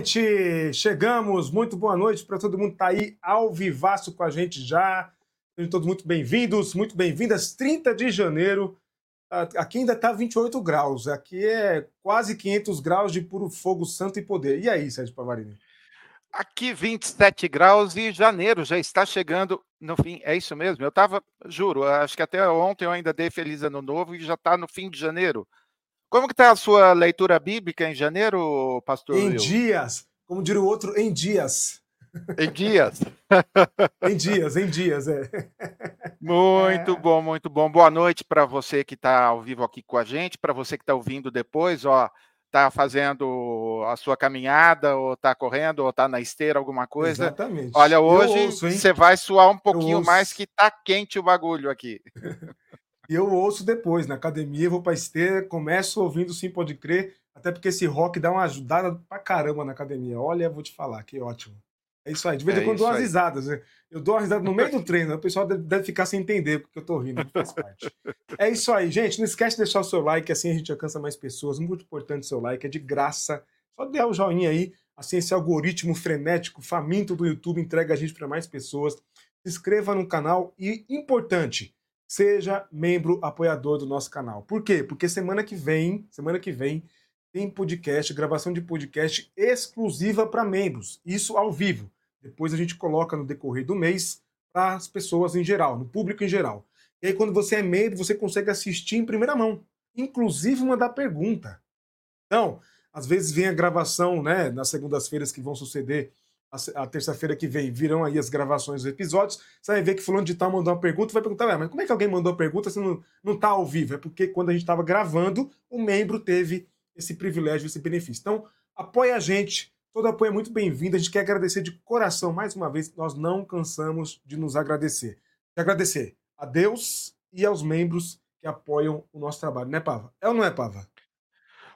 gente! Chegamos! Muito boa noite para todo mundo que está aí ao vivaço com a gente já. Sejam todos muito bem-vindos, muito bem-vindas. 30 de janeiro. Aqui ainda está 28 graus. Aqui é quase 500 graus de puro fogo, santo e poder. E aí, Sérgio Pavarini? Aqui 27 graus e janeiro já está chegando no fim. É isso mesmo? Eu estava, juro, acho que até ontem eu ainda dei Feliz Ano Novo e já está no fim de janeiro. Como que está a sua leitura bíblica em janeiro, pastor? Em Will? dias. Como diria o outro, em dias. Em dias. em dias, em dias, é. Muito é. bom, muito bom. Boa noite para você que está ao vivo aqui com a gente, para você que está ouvindo depois, ó, está fazendo a sua caminhada, ou está correndo, ou está na esteira, alguma coisa. Exatamente. Olha, hoje você vai suar um pouquinho mais que tá quente o bagulho aqui. E eu ouço depois, na academia, vou pra esteira, começo ouvindo Sim Pode Crer, até porque esse rock dá uma ajudada pra caramba na academia. Olha, vou te falar, que ótimo. É isso aí. De vez em é quando dou umas aí. risadas. Né? Eu dou uma risada no meio do treino, o pessoal deve, deve ficar sem entender porque eu tô rindo, faz parte. É isso aí, gente. Não esquece de deixar o seu like, assim a gente alcança mais pessoas. Muito importante o seu like, é de graça. Só dê o joinha aí. Assim, esse algoritmo frenético, faminto do YouTube entrega a gente para mais pessoas. Se inscreva no canal e, importante, seja membro apoiador do nosso canal. Por quê? Porque semana que vem, semana que vem, tem podcast, gravação de podcast exclusiva para membros. Isso ao vivo. Depois a gente coloca no decorrer do mês para as pessoas em geral, no público em geral. E aí, quando você é membro, você consegue assistir em primeira mão, inclusive mandar pergunta. Então, às vezes vem a gravação, né, nas segundas-feiras que vão suceder a, terça-feira que vem virão aí as gravações dos episódios. Você vai ver que fulano de tal mandou uma pergunta, vai perguntar, mas como é que alguém mandou a pergunta se não, não tá ao vivo? É porque quando a gente estava gravando, o membro teve esse privilégio, esse benefício. Então, apoia a gente. Todo apoio é muito bem-vindo. A gente quer agradecer de coração. Mais uma vez, nós não cansamos de nos agradecer. De agradecer a Deus e aos membros que apoiam o nosso trabalho, né, Pava? É ou não é, Pava?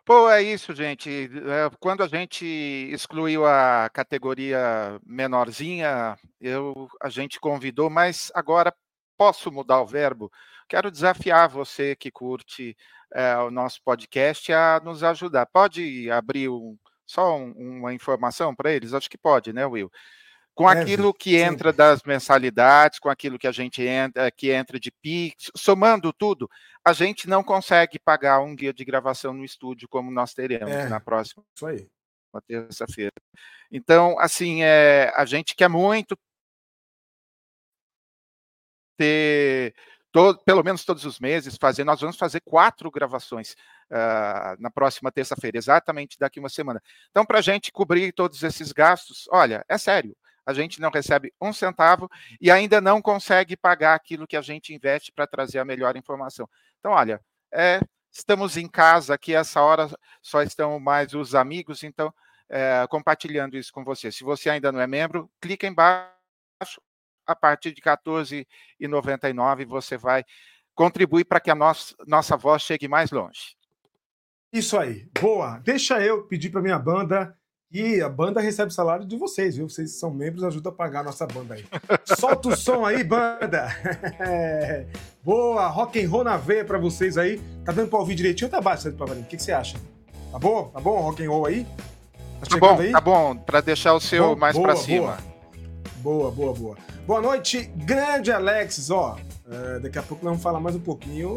Pô, é isso, gente. É, quando a gente excluiu a categoria menorzinha, eu, a gente convidou, mas agora posso mudar o verbo. Quero desafiar você que curte é, o nosso podcast a nos ajudar. Pode abrir um, só um, uma informação para eles? Acho que pode, né, Will? Com aquilo que entra das mensalidades, com aquilo que a gente entra, que entra de PIX, somando tudo, a gente não consegue pagar um dia de gravação no estúdio como nós teremos é, na próxima isso aí. terça-feira. Então, assim, é, a gente quer muito ter todo, pelo menos todos os meses fazer. Nós vamos fazer quatro gravações uh, na próxima terça-feira, exatamente daqui uma semana. Então, para a gente cobrir todos esses gastos, olha, é sério a gente não recebe um centavo e ainda não consegue pagar aquilo que a gente investe para trazer a melhor informação. Então, olha, é, estamos em casa aqui, essa hora só estão mais os amigos, então, é, compartilhando isso com você. Se você ainda não é membro, clica embaixo, a partir de R$ 14,99 você vai contribuir para que a nossa, nossa voz chegue mais longe. Isso aí, boa. Deixa eu pedir para minha banda e a banda recebe salário de vocês, viu? Vocês são membros, ajuda a pagar a nossa banda aí. Solta o som aí, banda! Boa, rock and roll na veia pra vocês aí. Tá dando pra ouvir direitinho ou tá baixo, Pavarinho? O que, que você acha? Tá bom? Tá bom rock and roll aí? Tá, tá bom, aí? tá bom. Pra deixar o seu bom, mais boa, pra cima. Boa, boa, boa. Boa noite, grande Alex. Ó, é, daqui a pouco nós vamos falar mais um pouquinho.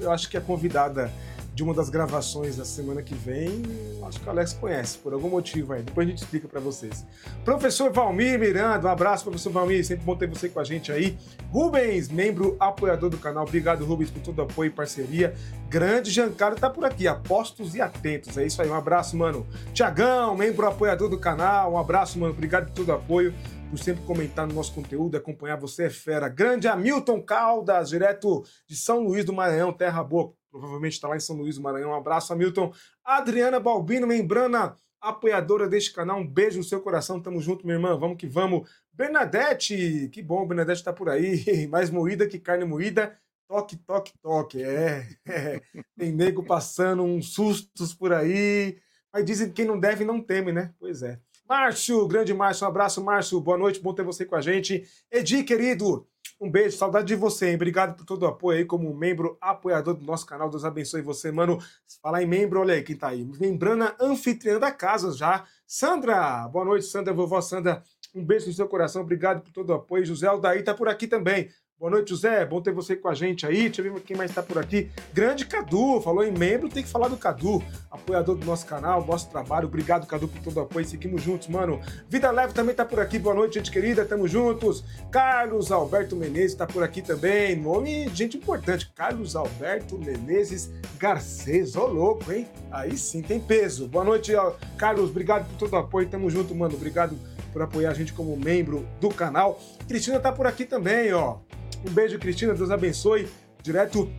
Eu acho que a convidada de uma das gravações da semana que vem, acho que o Alex conhece, por algum motivo aí. Depois a gente explica para vocês. Professor Valmir Miranda, um abraço, professor Valmir, sempre bom ter você com a gente aí. Rubens, membro apoiador do canal, obrigado Rubens por todo o apoio e parceria. Grande Giancarlo tá por aqui, apostos e atentos, é isso aí, um abraço, mano. Tiagão, membro apoiador do canal, um abraço, mano, obrigado por todo o apoio por sempre comentar no nosso conteúdo, acompanhar você é fera. Grande Hamilton Caldas, direto de São Luís do Maranhão, terra boa provavelmente está lá em São Luís do Maranhão. Um abraço, Hamilton. Adriana Balbino, membrana apoiadora deste canal. Um beijo no seu coração. Tamo junto, minha irmã. Vamos que vamos. Bernadette, que bom, Bernadette está por aí. Mais moída que carne moída. Toque, toque, toque. É, é. Tem nego passando uns sustos por aí. Mas dizem que quem não deve não teme, né? Pois é. Márcio, grande Márcio, um abraço, Márcio. Boa noite, bom ter você com a gente. Edi, querido, Um beijo, saudade de você, hein? Obrigado por todo o apoio aí, como membro apoiador do nosso canal. Deus abençoe você, mano. Falar em membro, olha aí quem tá aí. Membrana anfitriã da casa já. Sandra, boa noite, Sandra, vovó Sandra. Um beijo no seu coração, obrigado por todo o apoio. José Aldair tá por aqui também. Boa noite, José. Bom ter você com a gente aí. Deixa eu ver quem mais está por aqui. Grande Cadu, falou em membro, tem que falar do Cadu, apoiador do nosso canal, nosso trabalho. Obrigado, Cadu, por todo o apoio. Seguimos juntos, mano. Vida Leve também está por aqui. Boa noite, gente querida. Tamo juntos. Carlos Alberto Menezes está por aqui também. Nome, gente importante. Carlos Alberto Menezes Garcês. Ô, louco, hein? Aí sim, tem peso. Boa noite, Carlos. Obrigado por todo o apoio. Tamo junto, mano. Obrigado por apoiar a gente como membro do canal. Cristina está por aqui também, ó. Um beijo, Cristina. Deus abençoe. Direto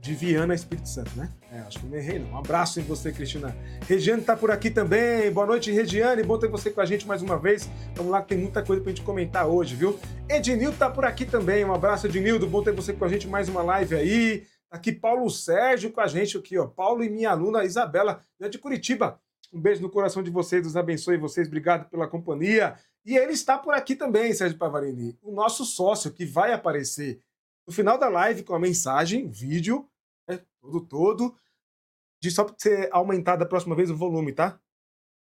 de Viana, Espírito Santo, né? É, acho que não errei, não. Um abraço em você, Cristina. Regiane tá por aqui também. Boa noite, Regiane. Bom ter você com a gente mais uma vez. Vamos lá, que tem muita coisa pra gente comentar hoje, viu? Ednildo tá por aqui também. Um abraço, Ednildo. Bom ter você com a gente mais uma live aí. Tá aqui Paulo Sérgio com a gente aqui, ó. Paulo e minha aluna Isabela, de Curitiba. Um beijo no coração de vocês, Deus abençoe vocês. Obrigado pela companhia. E ele está por aqui também, Sérgio Pavarini, o nosso sócio que vai aparecer no final da live com a mensagem, vídeo, né, todo todo, de só para você aumentar da próxima vez o volume, tá?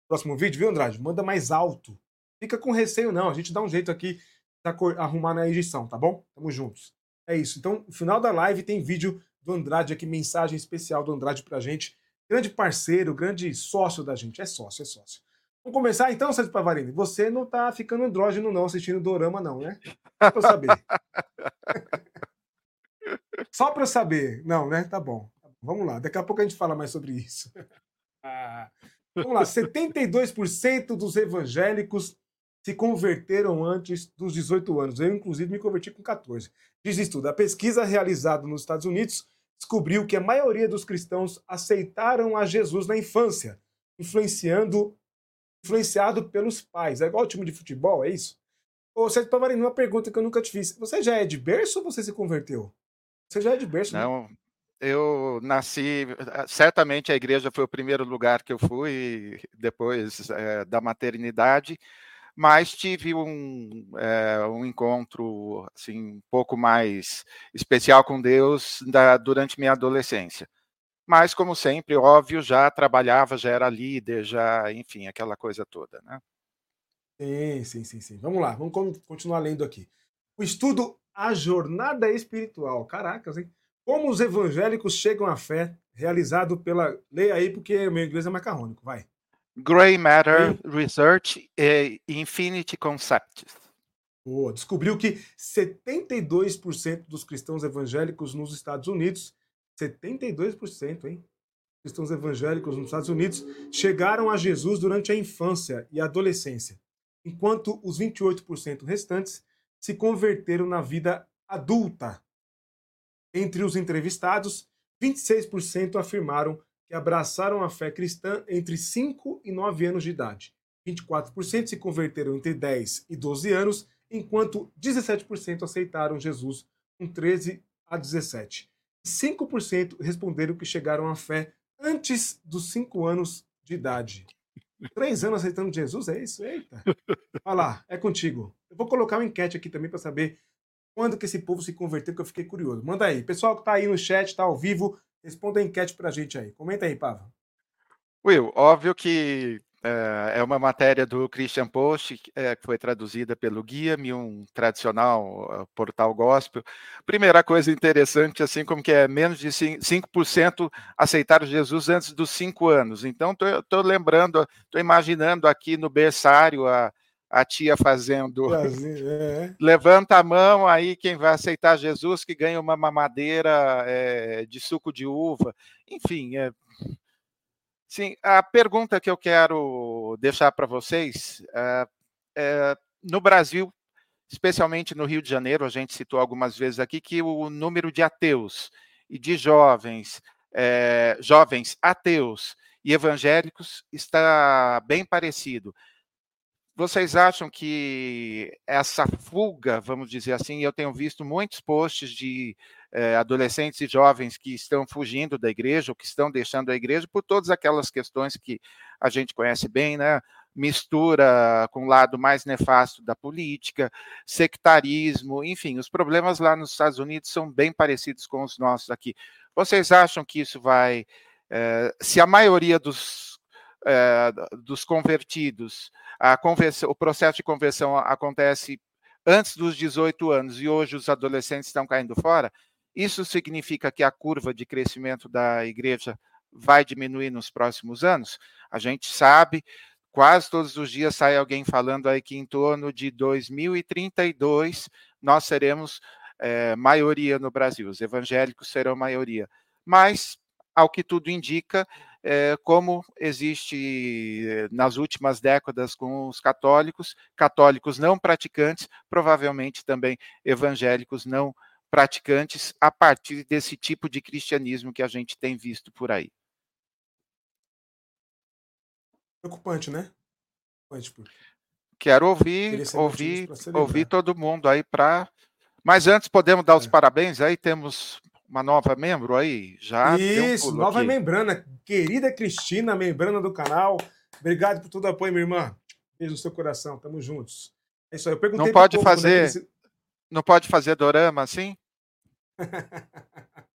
Próximo vídeo, viu, Andrade? Manda mais alto. Fica com receio, não. A gente dá um jeito aqui de arrumar na edição, tá bom? Tamo juntos. É isso. Então, no final da live tem vídeo do Andrade aqui, mensagem especial do Andrade pra gente. Grande parceiro, grande sócio da gente. É sócio, é sócio. Vamos começar então, Sérgio Pavarini? Você não tá ficando andrógeno não, assistindo Dorama não, né? Só pra eu saber. Só pra eu saber. Não, né? Tá bom. Vamos lá, daqui a pouco a gente fala mais sobre isso. Ah, vamos lá, 72% dos evangélicos se converteram antes dos 18 anos. Eu, inclusive, me converti com 14. Diz estudo. A pesquisa realizada nos Estados Unidos descobriu que a maioria dos cristãos aceitaram a Jesus na infância, influenciando influenciado pelos pais. É igual o time de futebol, é isso? Ô, Sérgio Pavarino, uma pergunta que eu nunca te fiz. Você já é de berço ou você se converteu? Você já é de berço, né? Não, né? eu nasci. Certamente a igreja foi o primeiro lugar que eu fui, depois é, da maternidade, mas tive um, é, um encontro assim, um pouco mais especial com Deus da, durante minha adolescência mas como sempre, óbvio, já trabalhava, já era líder, já, enfim, aquela coisa toda, né? Sim, sim, sim, sim. Vamos lá, vamos continuar lendo aqui. O estudo A Jornada Espiritual. Caracas, hein? Como os evangélicos chegam à fé, realizado pela. Leia aí, porque meu inglês é macarrônico, vai. Grey Matter Research e Infinity Concepts. Boa. Descobriu que 72% dos cristãos evangélicos nos Estados Unidos 72%, hein? Cristãos evangélicos nos Estados Unidos chegaram a Jesus durante a infância e adolescência, enquanto os 28% restantes se converteram na vida adulta. Entre os entrevistados, 26% afirmaram que abraçaram a fé cristã entre 5 e 9 anos de idade. 24% se converteram entre 10 e 12 anos, enquanto 17% aceitaram Jesus com 13 a 17. 5% responderam que chegaram à fé antes dos 5 anos de idade. Três anos aceitando Jesus, é isso? Eita! Olha lá, é contigo. Eu vou colocar uma enquete aqui também para saber quando que esse povo se converteu, que eu fiquei curioso. Manda aí. Pessoal que tá aí no chat, tá ao vivo, responda a enquete pra gente aí. Comenta aí, Pava. Will, óbvio que é, é uma matéria do Christian Post, é, que foi traduzida pelo Guia-me, um tradicional uh, portal gospel. Primeira coisa interessante, assim como que é menos de 5% aceitaram Jesus antes dos 5 anos. Então, estou lembrando, estou imaginando aqui no berçário a, a tia fazendo. É. Levanta a mão aí quem vai aceitar Jesus, que ganha uma mamadeira é, de suco de uva. Enfim, é, Sim, a pergunta que eu quero deixar para vocês é, é, no Brasil, especialmente no Rio de Janeiro, a gente citou algumas vezes aqui que o número de ateus e de jovens, é, jovens ateus e evangélicos está bem parecido. Vocês acham que essa fuga, vamos dizer assim, eu tenho visto muitos posts de é, adolescentes e jovens que estão fugindo da igreja ou que estão deixando a igreja por todas aquelas questões que a gente conhece bem, né? mistura com o lado mais nefasto da política, sectarismo, enfim, os problemas lá nos Estados Unidos são bem parecidos com os nossos aqui. Vocês acham que isso vai. Eh, se a maioria dos, eh, dos convertidos, o processo de conversão acontece antes dos 18 anos e hoje os adolescentes estão caindo fora, isso significa que a curva de crescimento da igreja vai diminuir nos próximos anos? A gente sabe, quase todos os dias sai alguém falando aí que em torno de 2032 nós seremos é, maioria no Brasil, os evangélicos serão maioria. Mas, ao que tudo indica, é, como existe eh, nas últimas décadas com os católicos, católicos não praticantes, provavelmente também evangélicos não praticantes, a partir desse tipo de cristianismo que a gente tem visto por aí. Preocupante, né? Preocupante. Quero ouvir, ouvir, ouvir todo mundo aí para. Mas antes podemos dar os é. parabéns aí, temos uma nova membro aí? Já Isso, um nova aqui. membrana. Querida Cristina, membrana do canal. Obrigado por todo o apoio, minha irmã. Beijo no seu coração, tamo juntos. É isso aí. Eu perguntei Não pode fazer. Né, Não pode fazer dorama assim?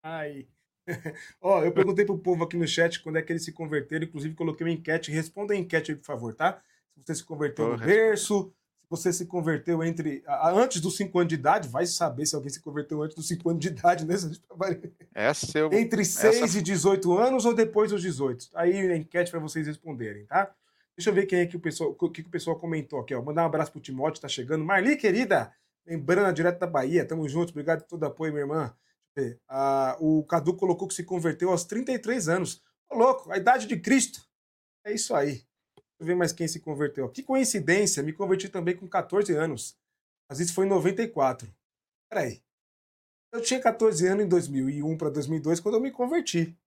Ai. Ó, eu perguntei pro povo aqui no chat quando é que eles se converteram, inclusive coloquei uma enquete. Responda a enquete aí, por favor, tá? Se você se converteu no berço, você se converteu entre. Antes dos 5 anos de idade, vai saber se alguém se converteu antes dos 5 anos de idade, né? É seu. Entre 6 essa... e 18 anos ou depois dos 18? Aí a enquete para vocês responderem, tá? Deixa eu ver quem é que o pessoal, o que, que o pessoal comentou aqui, ó. Mandar um abraço pro Timóteo, tá chegando. Marli, querida, lembrando direto da Bahia, tamo juntos, obrigado por todo o apoio, minha irmã. Ah, o Cadu colocou que se converteu aos 33 anos. Ô, louco, a idade de Cristo. É isso aí eu ver mais quem se converteu. Que coincidência, me converti também com 14 anos. Mas isso foi em 94. Peraí. Eu tinha 14 anos em 2001 para 2002 quando eu me converti.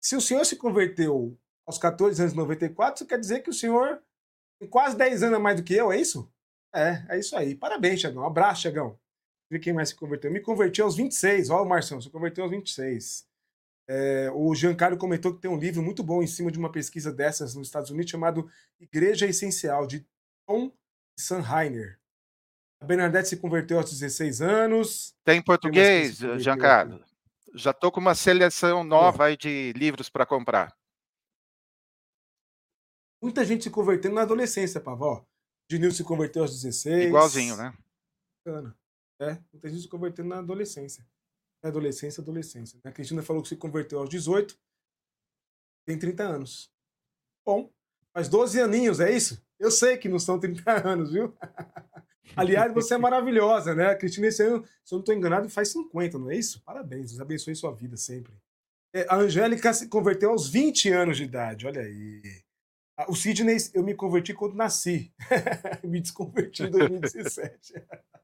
Se o senhor se converteu aos 14 anos em 94, isso quer dizer que o senhor tem quase 10 anos a mais do que eu, é isso? É, é isso aí. Parabéns, Chegão. Um abraço, Chegão. Ver quem mais se converteu. Eu me converti aos 26. Olha o Marção, se converteu aos 26. É, o Giancarlo comentou que tem um livro muito bom em cima de uma pesquisa dessas nos Estados Unidos chamado Igreja Essencial, de Tom Sanheiner. A Bernadette se converteu aos 16 anos. Tem português, Giancarlo. Já estou com uma seleção nova aí de livros para comprar. Muita gente se convertendo na adolescência, Pavó. Dinil se converteu aos 16. Igualzinho, né? É, muita gente se convertendo na adolescência adolescência, adolescência. A Cristina falou que se converteu aos 18, tem 30 anos. Bom, faz 12 aninhos, é isso? Eu sei que não são 30 anos, viu? Aliás, você é maravilhosa, né? A Cristina, esse ano, se eu não estou enganado, faz 50, não é isso? Parabéns, Deus abençoe sua vida sempre. É, a Angélica se converteu aos 20 anos de idade, olha aí. O Sidney, eu me converti quando nasci. me desconverti em 2017.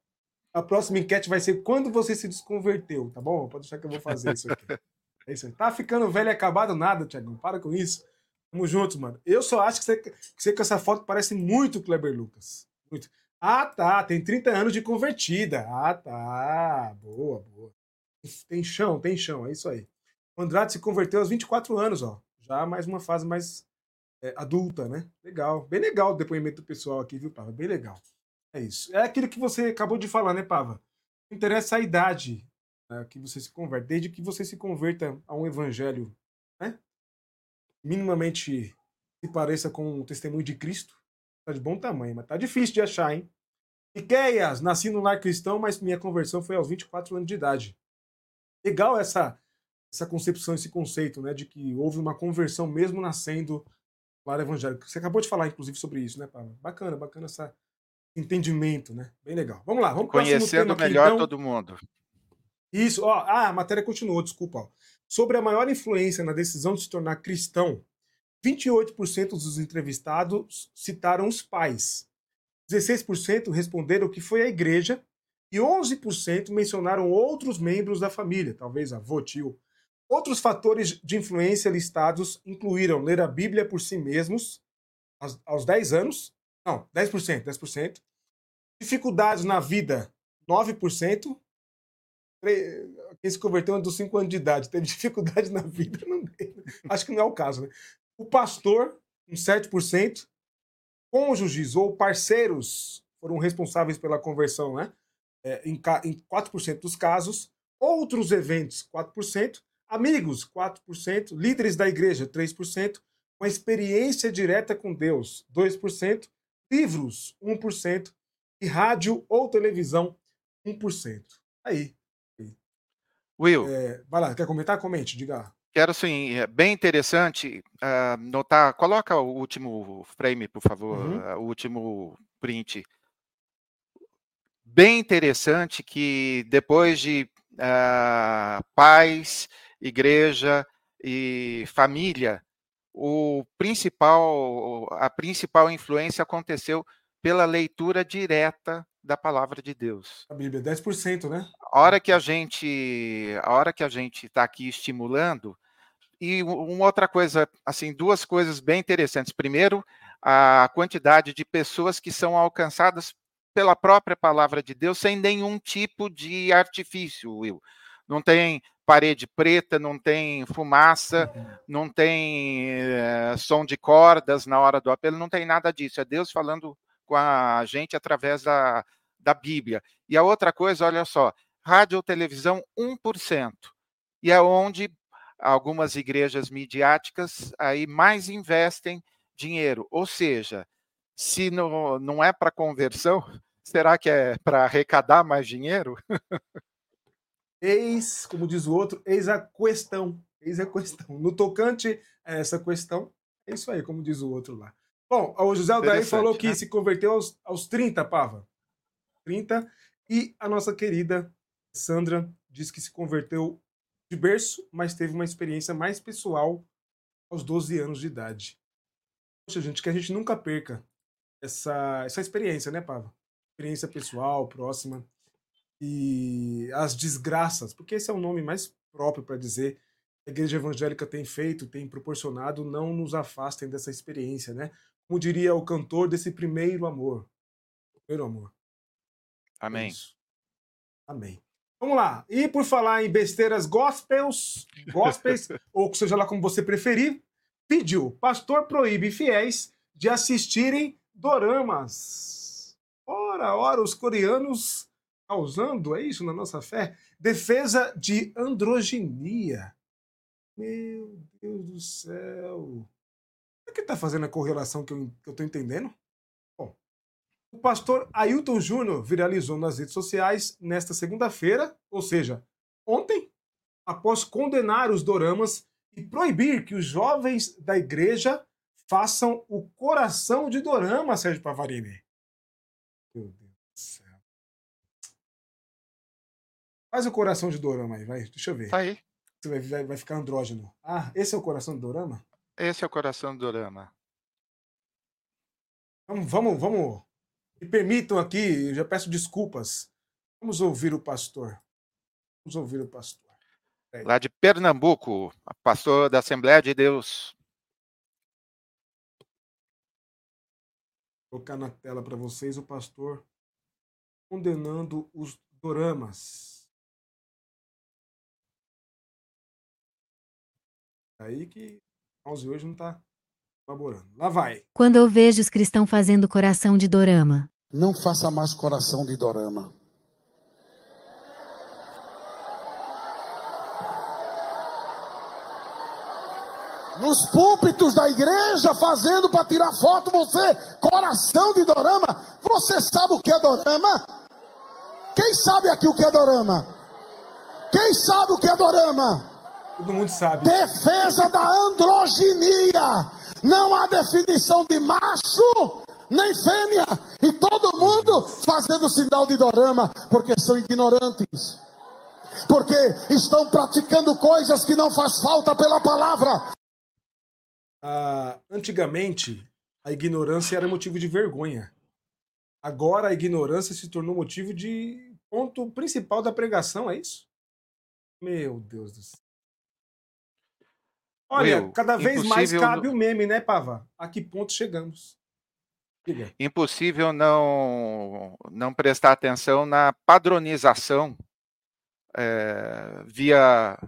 A próxima enquete vai ser quando você se desconverteu, tá bom? Pode deixar que eu vou fazer isso aqui. É isso aí. Tá ficando velho e acabado nada, Tiagão. Para com isso. Tamo juntos, mano. Eu só acho que você, que você com essa foto parece muito Kleber Lucas. Muito. Ah, tá. Tem 30 anos de convertida. Ah, tá. Boa, boa. Tem chão, tem chão. É isso aí. O Andrade se converteu aos 24 anos, ó. Já mais uma fase mais é, adulta, né? Legal. Bem legal o depoimento do pessoal aqui, viu, Pava? Bem legal. É isso. É aquilo que você acabou de falar, né, Pava? Não interessa a idade né, que você se converte, desde que você se converta a um evangelho, né? Minimamente se pareça com o testemunho de Cristo. Tá de bom tamanho, mas tá difícil de achar, hein? Miqueias, nasci no lar cristão, mas minha conversão foi aos 24 anos de idade. Legal essa essa concepção, esse conceito, né, de que houve uma conversão mesmo nascendo lar evangélico. Você acabou de falar, inclusive, sobre isso, né, Pava? Bacana, bacana essa, entendimento, né? Bem legal. Vamos lá, vamos Conhecendo aqui, melhor então. todo mundo. Isso, ó, ah, a matéria continuou, desculpa. Ó. Sobre a maior influência na decisão de se tornar cristão, 28% dos entrevistados citaram os pais. 16% responderam que foi a igreja e 11% mencionaram outros membros da família, talvez avô, tio. Outros fatores de influência listados incluíram ler a Bíblia por si mesmos aos, aos 10 anos, não, 10%, 10%. Dificuldades na vida, 9%. Quem se converteu dos 5 anos de idade teve dificuldade na vida, não, acho que não é o caso, né? O pastor, uns 7%. cônjuges ou parceiros foram responsáveis pela conversão, né? É, em, em 4% dos casos. Outros eventos, 4%. Amigos, 4%. Líderes da igreja, 3%. Uma experiência direta com Deus, 2%. Livros, 1%. E rádio ou televisão, 1%. Aí. Will. É, vai lá, quer comentar? Comente, diga. Quero sim, é bem interessante uh, notar. Coloca o último frame, por favor, uhum. uh, o último print. Bem interessante que depois de uh, pais, igreja e família, o principal, a principal influência aconteceu pela leitura direta da palavra de Deus. A Bíblia, 10%, né? A hora que a gente, a hora que a gente está aqui estimulando, e uma outra coisa, assim, duas coisas bem interessantes. Primeiro, a quantidade de pessoas que são alcançadas pela própria palavra de Deus sem nenhum tipo de artifício, Will. Não tem parede preta, não tem fumaça, não tem é, som de cordas na hora do apelo, não tem nada disso. É Deus falando com a gente através da, da Bíblia. E a outra coisa, olha só, rádio ou televisão, 1%. E é onde algumas igrejas midiáticas aí mais investem dinheiro. Ou seja, se não, não é para conversão, será que é para arrecadar mais dinheiro? Eis, como diz o outro, eis a questão. Eis a questão. No tocante a essa questão, é isso aí, como diz o outro lá. Bom, o José Aldair falou que né? se converteu aos, aos 30, Pava. 30. E a nossa querida Sandra diz que se converteu de berço, mas teve uma experiência mais pessoal aos 12 anos de idade. Poxa, gente, que a gente nunca perca essa, essa experiência, né, Pava? Experiência pessoal, próxima e as desgraças, porque esse é o nome mais próprio para dizer que a igreja evangélica tem feito, tem proporcionado, não nos afastem dessa experiência, né? Como diria o cantor desse primeiro amor. Primeiro amor. É Amém. Amém. Vamos lá. E por falar em besteiras gospels, gospels, ou seja lá como você preferir, pediu: pastor proíbe fiéis de assistirem doramas. Ora, ora, os coreanos causando, é isso na nossa fé? Defesa de androginia. Meu Deus do céu. O que está fazendo a correlação que eu estou entendendo? Bom, o pastor Ailton Júnior viralizou nas redes sociais nesta segunda-feira, ou seja, ontem, após condenar os doramas e proibir que os jovens da igreja façam o coração de dorama, Sérgio Pavarini. Meu Deus do céu. Faz o coração de Dorama aí, vai. Deixa eu ver. Tá aí. Você vai, vai, vai ficar andrógeno. Ah, esse é o coração do Dorama? Esse é o coração do Dorama. Vamos, vamos, vamos. Me permitam aqui, eu já peço desculpas. Vamos ouvir o pastor. Vamos ouvir o pastor. Lá de Pernambuco, pastor da Assembleia de Deus. Vou colocar na tela para vocês o pastor condenando os doramas. Aí que o mouse hoje não tá colaborando. Lá vai. Quando eu vejo os cristãos fazendo coração de dorama. Não faça mais coração de dorama. Nos púlpitos da igreja, fazendo para tirar foto, você, coração de dorama. Você sabe o que é dorama? Quem sabe aqui o que é dorama? Quem sabe o que é dorama? Todo mundo sabe. Defesa da androginia. Não há definição de macho nem fêmea. E todo mundo fazendo sinal de dorama, porque são ignorantes. Porque estão praticando coisas que não faz falta pela palavra. Ah, antigamente, a ignorância era motivo de vergonha. Agora a ignorância se tornou motivo de ponto principal da pregação, é isso? Meu Deus do céu. Olha, Will, cada vez mais cabe o meme, né, Pava? A que ponto chegamos? Diga. Impossível não, não prestar atenção na padronização é, via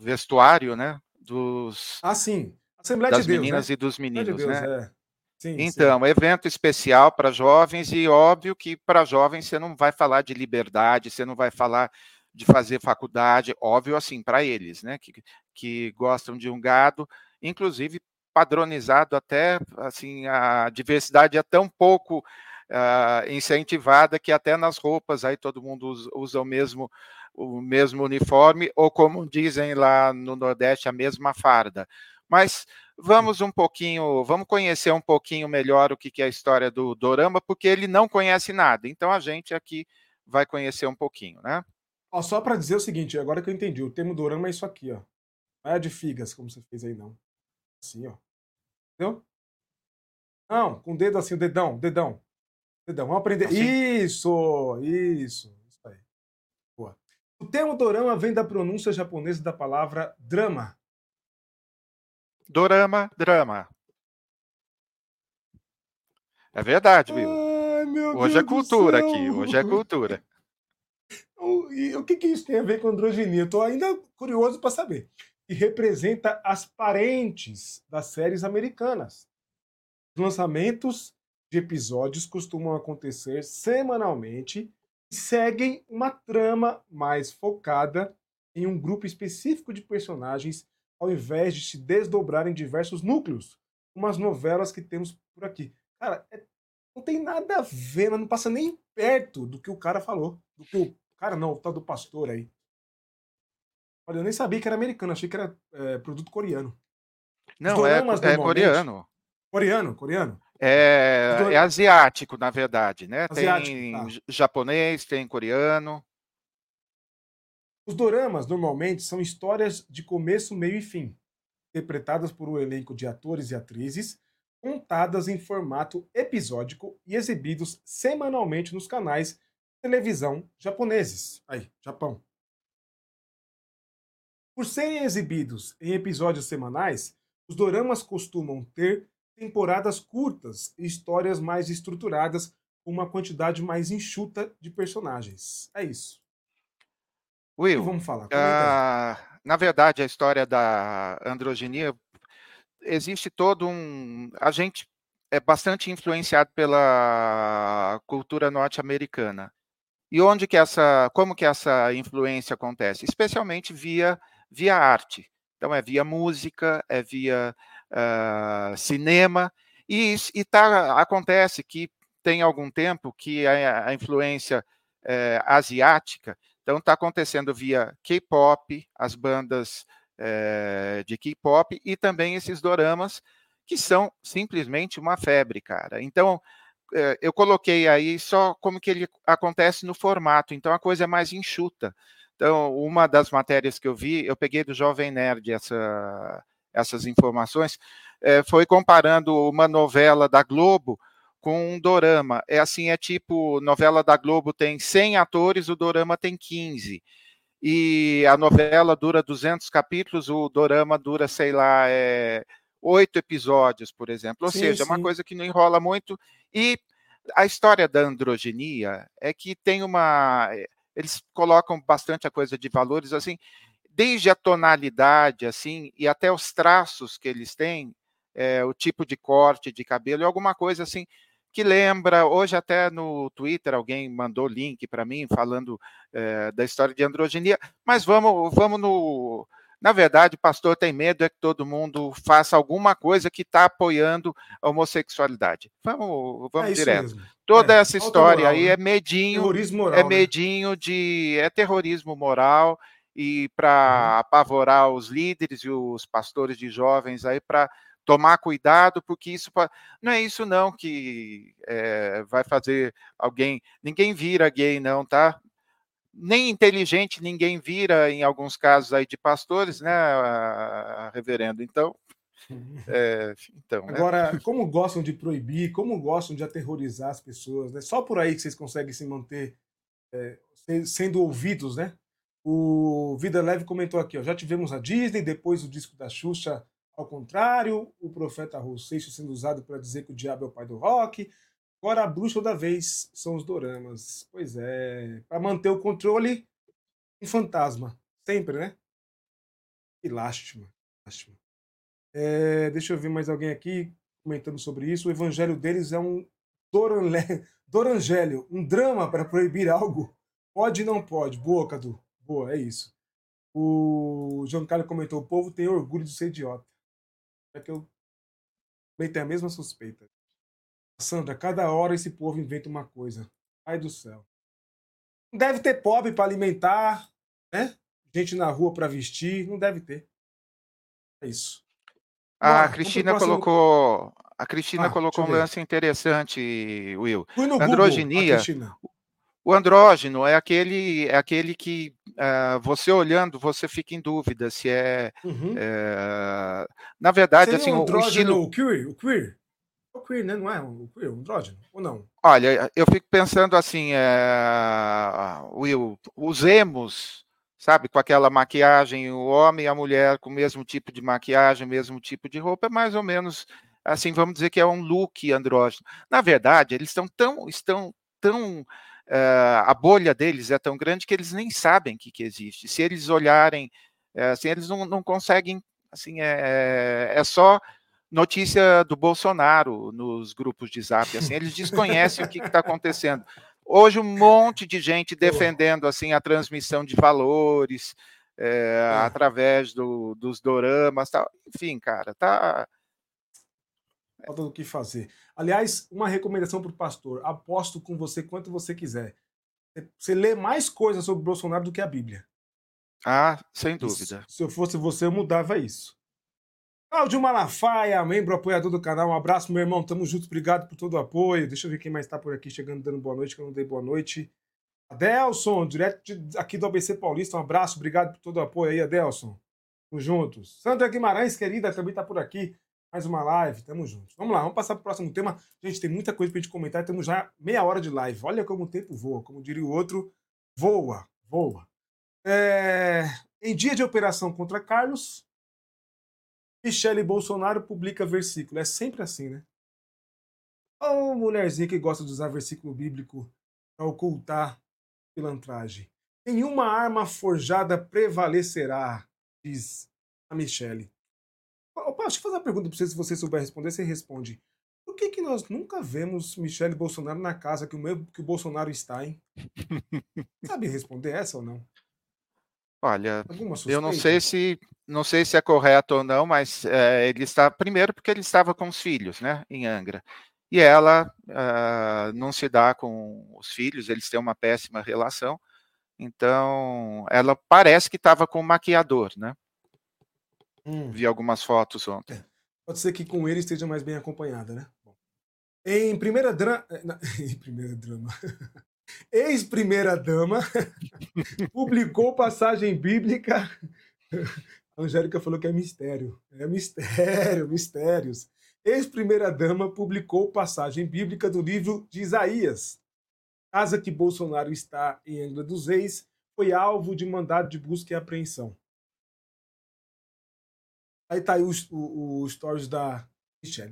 vestuário, né? Dos, ah, sim. Assembleia das de Deus, meninas né? e dos meninos, de Deus, né? É. Sim, então, sim. evento especial para jovens e óbvio que para jovens você não vai falar de liberdade, você não vai falar de fazer faculdade, óbvio assim para eles, né, que, que gostam de um gado, inclusive padronizado até assim a diversidade é tão pouco uh, incentivada que até nas roupas aí todo mundo usa, usa o mesmo o mesmo uniforme ou como dizem lá no Nordeste a mesma farda. Mas vamos um pouquinho, vamos conhecer um pouquinho melhor o que, é a história do Dorama, porque ele não conhece nada. Então a gente aqui vai conhecer um pouquinho, né? Ó, só para dizer o seguinte, agora que eu entendi, o termo Dorama é isso aqui, ó. Não é de figas, como você fez aí, não. Assim, ó. Entendeu? Não, com o dedo assim, o dedão, dedão. Dedão, vamos aprender. Assim? Isso, isso. Isso aí. Boa. O termo dorama vem da pronúncia japonesa da palavra drama, Dorama, drama. É verdade, Will. Ai, hoje é cultura aqui, hoje é cultura. E o que, que isso tem a ver com androginia? Tô ainda curioso para saber. E representa as parentes das séries americanas. Os lançamentos de episódios costumam acontecer semanalmente e seguem uma trama mais focada em um grupo específico de personagens ao invés de se desdobrar em diversos núcleos, como as novelas que temos por aqui. Cara, é, não tem nada a ver, não passa nem perto do que o cara falou. Do que o cara não, tal do pastor aí. Olha, eu nem sabia que era americano, achei que era é, produto coreano. Não, é, é coreano. Coreano, coreano. É, é asiático, na verdade, né? Asiático, tem tá. japonês, tem coreano. Os doramas normalmente são histórias de começo, meio e fim, interpretadas por um elenco de atores e atrizes, contadas em formato episódico e exibidos semanalmente nos canais televisão japoneses. Aí, Japão. Por serem exibidos em episódios semanais, os doramas costumam ter temporadas curtas e histórias mais estruturadas com uma quantidade mais enxuta de personagens. É isso. Will, vamos falar? Uh, na verdade, a história da androgenia existe todo um. A gente é bastante influenciado pela cultura norte-americana. E onde que essa, como que essa influência acontece? Especialmente via via arte. Então é via música, é via uh, cinema e, e tá, acontece que tem algum tempo que a, a influência uh, asiática então está acontecendo via K-pop, as bandas é, de K-pop e também esses doramas que são simplesmente uma febre, cara. Então eu coloquei aí só como que ele acontece no formato. Então a coisa é mais enxuta. Então uma das matérias que eu vi, eu peguei do Jovem Nerd essa, essas informações, é, foi comparando uma novela da Globo com um dorama. É assim, é tipo, novela da Globo tem 100 atores, o dorama tem 15. E a novela dura 200 capítulos, o dorama dura, sei lá, é, 8 episódios, por exemplo. Ou sim, seja, é uma coisa que não enrola muito. E a história da androgenia é que tem uma. Eles colocam bastante a coisa de valores, assim, desde a tonalidade, assim, e até os traços que eles têm, é, o tipo de corte de cabelo, alguma coisa assim que lembra, hoje até no Twitter alguém mandou link para mim falando é, da história de androgenia, mas vamos, vamos no. Na verdade, o pastor tem medo é que todo mundo faça alguma coisa que está apoiando a homossexualidade. Vamos, vamos é direto. Mesmo. Toda é, essa história moral, aí né? é medinho, moral, é medinho né? de é terrorismo moral e para uhum. apavorar os líderes e os pastores de jovens aí para tomar cuidado, porque isso não é isso não que é, vai fazer alguém. Ninguém vira gay, não, tá? Nem inteligente ninguém vira, em alguns casos aí de pastores, né, reverendo? Então, é, então né? Agora, né? como gostam de proibir, como gostam de aterrorizar as pessoas, né? Só por aí que vocês conseguem se manter é, sendo ouvidos, né? O Vida Leve comentou aqui, ó, já tivemos a Disney, depois o disco da Xuxa ao contrário, o profeta Rosseixo sendo usado para dizer que o diabo é o pai do rock. Agora a bruxa da vez são os doramas. Pois é, para manter o controle em fantasma. Sempre, né? Que lástima. lástima. É, deixa eu ver mais alguém aqui. comentando sobre isso. O evangelho deles é um doranle... dorangélio, um drama para proibir algo. Pode e não pode. Boa, Cadu. Boa, é isso. O João Carlos comentou: o povo tem orgulho de ser idiota. É que eu também tenho a mesma suspeita. Sandra, cada hora esse povo inventa uma coisa. Ai do céu. Não deve ter pobre para alimentar, né? Gente na rua para vestir, não deve ter. É isso. A Cristina colocou, a Cristina ah, colocou um lance interessante, Will. Androginia. Google, o andrógeno é aquele, é aquele que uh, você olhando, você fica em dúvida se é. Uhum. é na verdade, Seria assim, o, o estilo. O queer, o queer. O queer, né? Não é o queer, o andrógeno, ou não? Olha, eu fico pensando assim, é, Will, os sabe, com aquela maquiagem, o homem e a mulher com o mesmo tipo de maquiagem, mesmo tipo de roupa, é mais ou menos assim, vamos dizer que é um look andrógeno. Na verdade, eles estão tão, estão tão uh, a bolha deles é tão grande que eles nem sabem que, que existe. Se eles olharem, uh, assim, eles não, não conseguem, assim, é, é só notícia do Bolsonaro nos grupos de zap, assim, eles desconhecem o que está acontecendo. Hoje um monte de gente defendendo assim a transmissão de valores é, é. através do, dos doramas, tal. enfim, cara, tá falta do que fazer. Aliás, uma recomendação para o pastor: aposto com você quanto você quiser. Você lê mais coisas sobre Bolsonaro do que a Bíblia. Ah, sem dúvida. Se eu fosse você, eu mudava isso. Cláudio Malafaia, membro apoiador do canal. Um abraço, meu irmão. Tamo junto. Obrigado por todo o apoio. Deixa eu ver quem mais está por aqui chegando, dando boa noite, que eu não dei boa noite. Adelson, direto de, aqui do ABC Paulista. Um abraço. Obrigado por todo o apoio aí, Adelson. Tamo juntos. Sandra Guimarães, querida, também está por aqui mais uma live, tamo junto. Vamos lá, vamos passar para o próximo tema. Gente, tem muita coisa para gente comentar, temos já meia hora de live. Olha como o tempo voa, como diria o outro, voa, voa. É... Em dia de operação contra Carlos, Michele Bolsonaro publica versículo. É sempre assim, né? Ô oh, mulherzinha que gosta de usar versículo bíblico para ocultar pilantragem. Nenhuma arma forjada prevalecerá, diz a Michele. Opa, deixa eu fazer uma pergunta para você, se você souber responder, você responde. Por que, que nós nunca vemos Michele Bolsonaro na casa que o, meu, que o Bolsonaro está, hein? Sabe responder essa ou não? Olha, eu não sei se não sei se é correto ou não, mas é, ele está primeiro porque ele estava com os filhos, né, em Angra, e ela uh, não se dá com os filhos, eles têm uma péssima relação, então ela parece que estava com o maquiador, né? Hum. Vi algumas fotos ontem. É. Pode ser que com ele esteja mais bem acompanhada, né? Bom. Em primeira drama. Em primeira drama. Ex-primeira dama publicou passagem bíblica. A Angélica falou que é mistério. É mistério, mistérios. Ex-primeira dama publicou passagem bíblica do livro de Isaías. Casa que Bolsonaro está em Angra dos Reis foi alvo de mandado de busca e apreensão. Aí tá aí os, o, o stories da.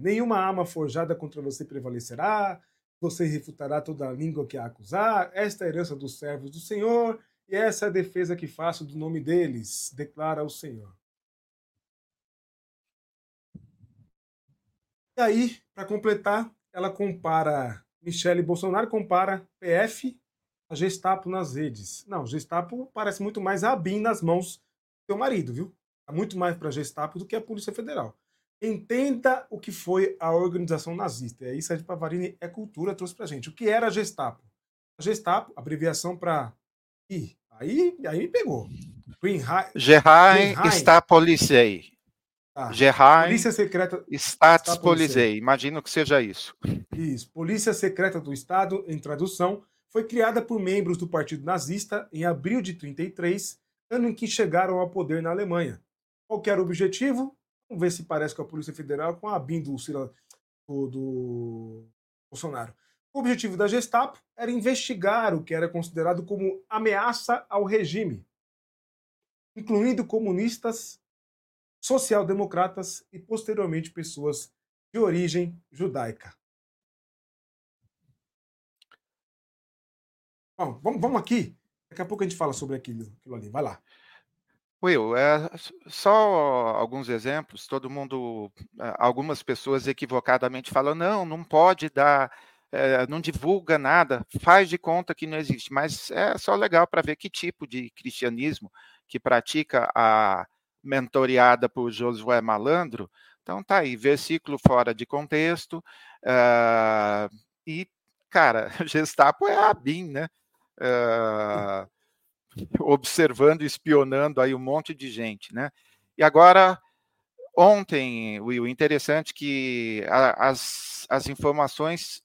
Nenhuma arma forjada contra você prevalecerá, você refutará toda a língua que a acusar. Esta é a herança dos servos do Senhor, e essa é a defesa que faço do nome deles, declara o Senhor. E aí, para completar, ela compara, Michele Bolsonaro compara PF a Gestapo nas redes. Não, Gestapo parece muito mais a BIM nas mãos do seu marido, viu? muito mais para Gestapo do que a Polícia Federal. Entenda o que foi a organização nazista. E aí Sérgio Pavarini é cultura, trouxe para gente. O que era a Gestapo? A Gestapo, abreviação para... Ih, aí, aí me pegou. Geheim Staatspolizei. Ah, Geheim Polícia Secreta Staatspolizei. Imagino que seja isso. Isso. Polícia Secreta do Estado, em tradução, foi criada por membros do Partido Nazista em abril de 33, ano em que chegaram ao poder na Alemanha. Qual era o objetivo? Vamos ver se parece com a Polícia Federal, com a BIM do, do, do Bolsonaro. O objetivo da Gestapo era investigar o que era considerado como ameaça ao regime, incluindo comunistas, social-democratas e, posteriormente, pessoas de origem judaica. Bom, vamos, vamos aqui. Daqui a pouco a gente fala sobre aquilo, aquilo ali. Vai lá. Will, é, só alguns exemplos. Todo mundo, é, algumas pessoas equivocadamente falam: não, não pode dar, é, não divulga nada, faz de conta que não existe. Mas é só legal para ver que tipo de cristianismo que pratica a mentoriada por Josué Malandro. Então tá aí, versículo fora de contexto. Uh, e, cara, Gestapo é a BIM, né? Uh, observando, espionando aí um monte de gente, né? E agora, ontem, Will, interessante que a, as, as informações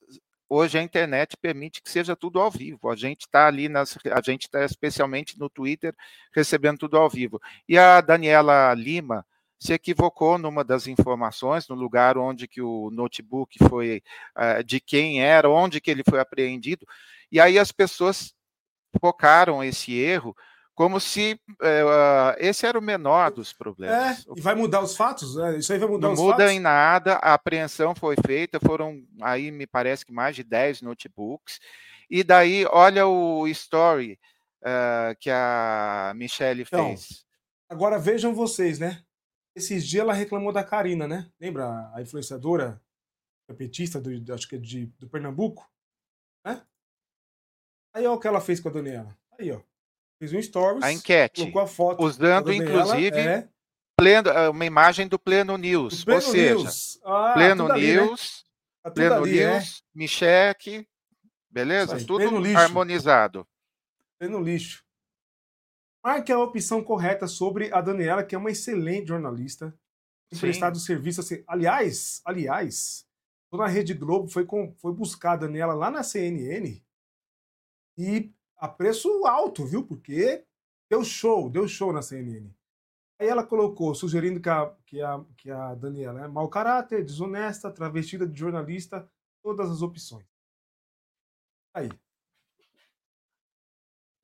hoje a internet permite que seja tudo ao vivo. A gente está ali nas, a gente está especialmente no Twitter recebendo tudo ao vivo. E a Daniela Lima se equivocou numa das informações, no lugar onde que o notebook foi, uh, de quem era, onde que ele foi apreendido. E aí as pessoas focaram esse erro como se uh, esse era o menor dos problemas. É, e vai mudar os fatos? É, isso aí vai mudar Não os muda fatos? em nada, a apreensão foi feita, foram aí, me parece que mais de 10 notebooks, e daí, olha o story uh, que a Michelle então, fez. Agora vejam vocês, né? Esses dias ela reclamou da Karina, né? Lembra a influenciadora petista do, acho que é de, do Pernambuco? Né? Aí olha o que ela fez com a Daniela. Aí, ó. Fez um stories. A enquete. Colocou a foto. Usando, inclusive, é... pleno, eh, uma imagem do Pleno News. Pleno ou seja, News. Ah, Pleno News. Ali, né? Pleno ali, é. News, é. Micheque. Beleza? Aí, tudo harmonizado. Pleno lixo. Marque a opção correta sobre a Daniela, que é uma excelente jornalista. Tem prestado serviço assim. Aliás, aliás, na Rede Globo foi, com, foi buscar a Daniela lá na CNN e a preço alto, viu? Porque deu show, deu show na CNN. Aí ela colocou, sugerindo que a, que a, que a Daniela é mau caráter, desonesta, travestida de jornalista, todas as opções. Aí.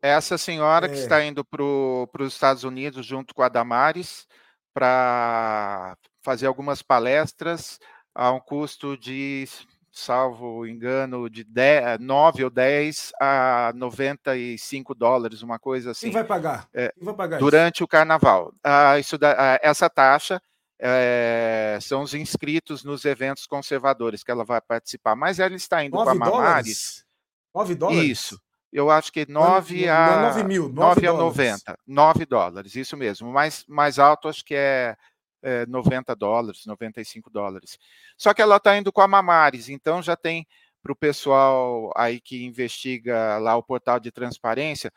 Essa senhora é. que está indo para os Estados Unidos junto com a Damares para fazer algumas palestras a um custo de salvo engano, de 10, 9 ou 10 a 95 dólares, uma coisa assim. Quem vai pagar? É, Quem vai pagar durante isso? o carnaval. Ah, isso da, ah, essa taxa é, são os inscritos nos eventos conservadores que ela vai participar, mas ela está indo para Mamares. 9 dólares? Isso. Eu acho que 9 não, a. 9 mil, 9, 9 a 90. 9 dólares, isso mesmo. Mais, mais alto, acho que é é, 90 dólares, 95 dólares. Só que ela está indo com a Mamares, então já tem para o pessoal aí que investiga lá o portal de transparência,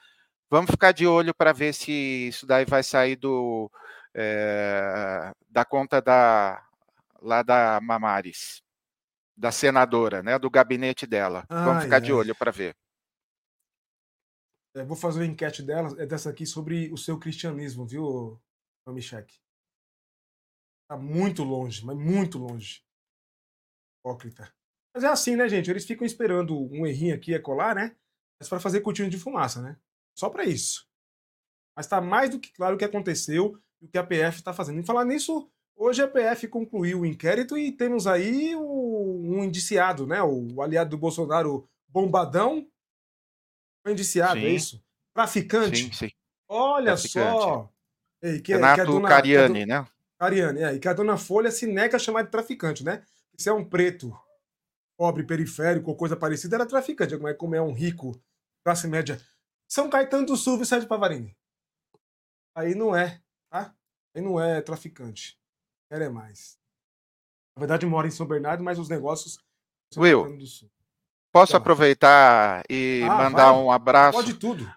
vamos ficar de olho para ver se isso daí vai sair do é, da conta da lá da Mamares, da senadora, né, do gabinete dela. Ai, vamos ficar ai. de olho para ver. É, vou fazer uma enquete dela, é dessa aqui sobre o seu cristianismo, viu, Michek? Tá muito longe, mas muito longe. Hipócrita. Mas é assim, né, gente? Eles ficam esperando um errinho aqui a colar, né? Mas para fazer cortina de fumaça, né? Só para isso. Mas tá mais do que claro o que aconteceu e o que a PF está fazendo. Em falar nisso, hoje a PF concluiu o inquérito e temos aí o, um indiciado, né? O aliado do Bolsonaro, Bombadão, foi indiciado, é sim. é isso? Traficante. Sim, sim. Olha Traficante. só. Ei, que, Renato que é dona, Cariani, é do, né? Ariane, é, e que a dona Folha se nega a chamar de traficante, né? Se é um preto, pobre, periférico ou coisa parecida, era traficante. Mas como é um rico, classe média, São Caetano do Sul, Vicente Pavarini. Aí não é, tá? Aí não é traficante. Quer é mais. Na verdade, mora em São Bernardo, mas os negócios. Will, posso então, aproveitar e ah, mandar vai, um abraço? Pode tudo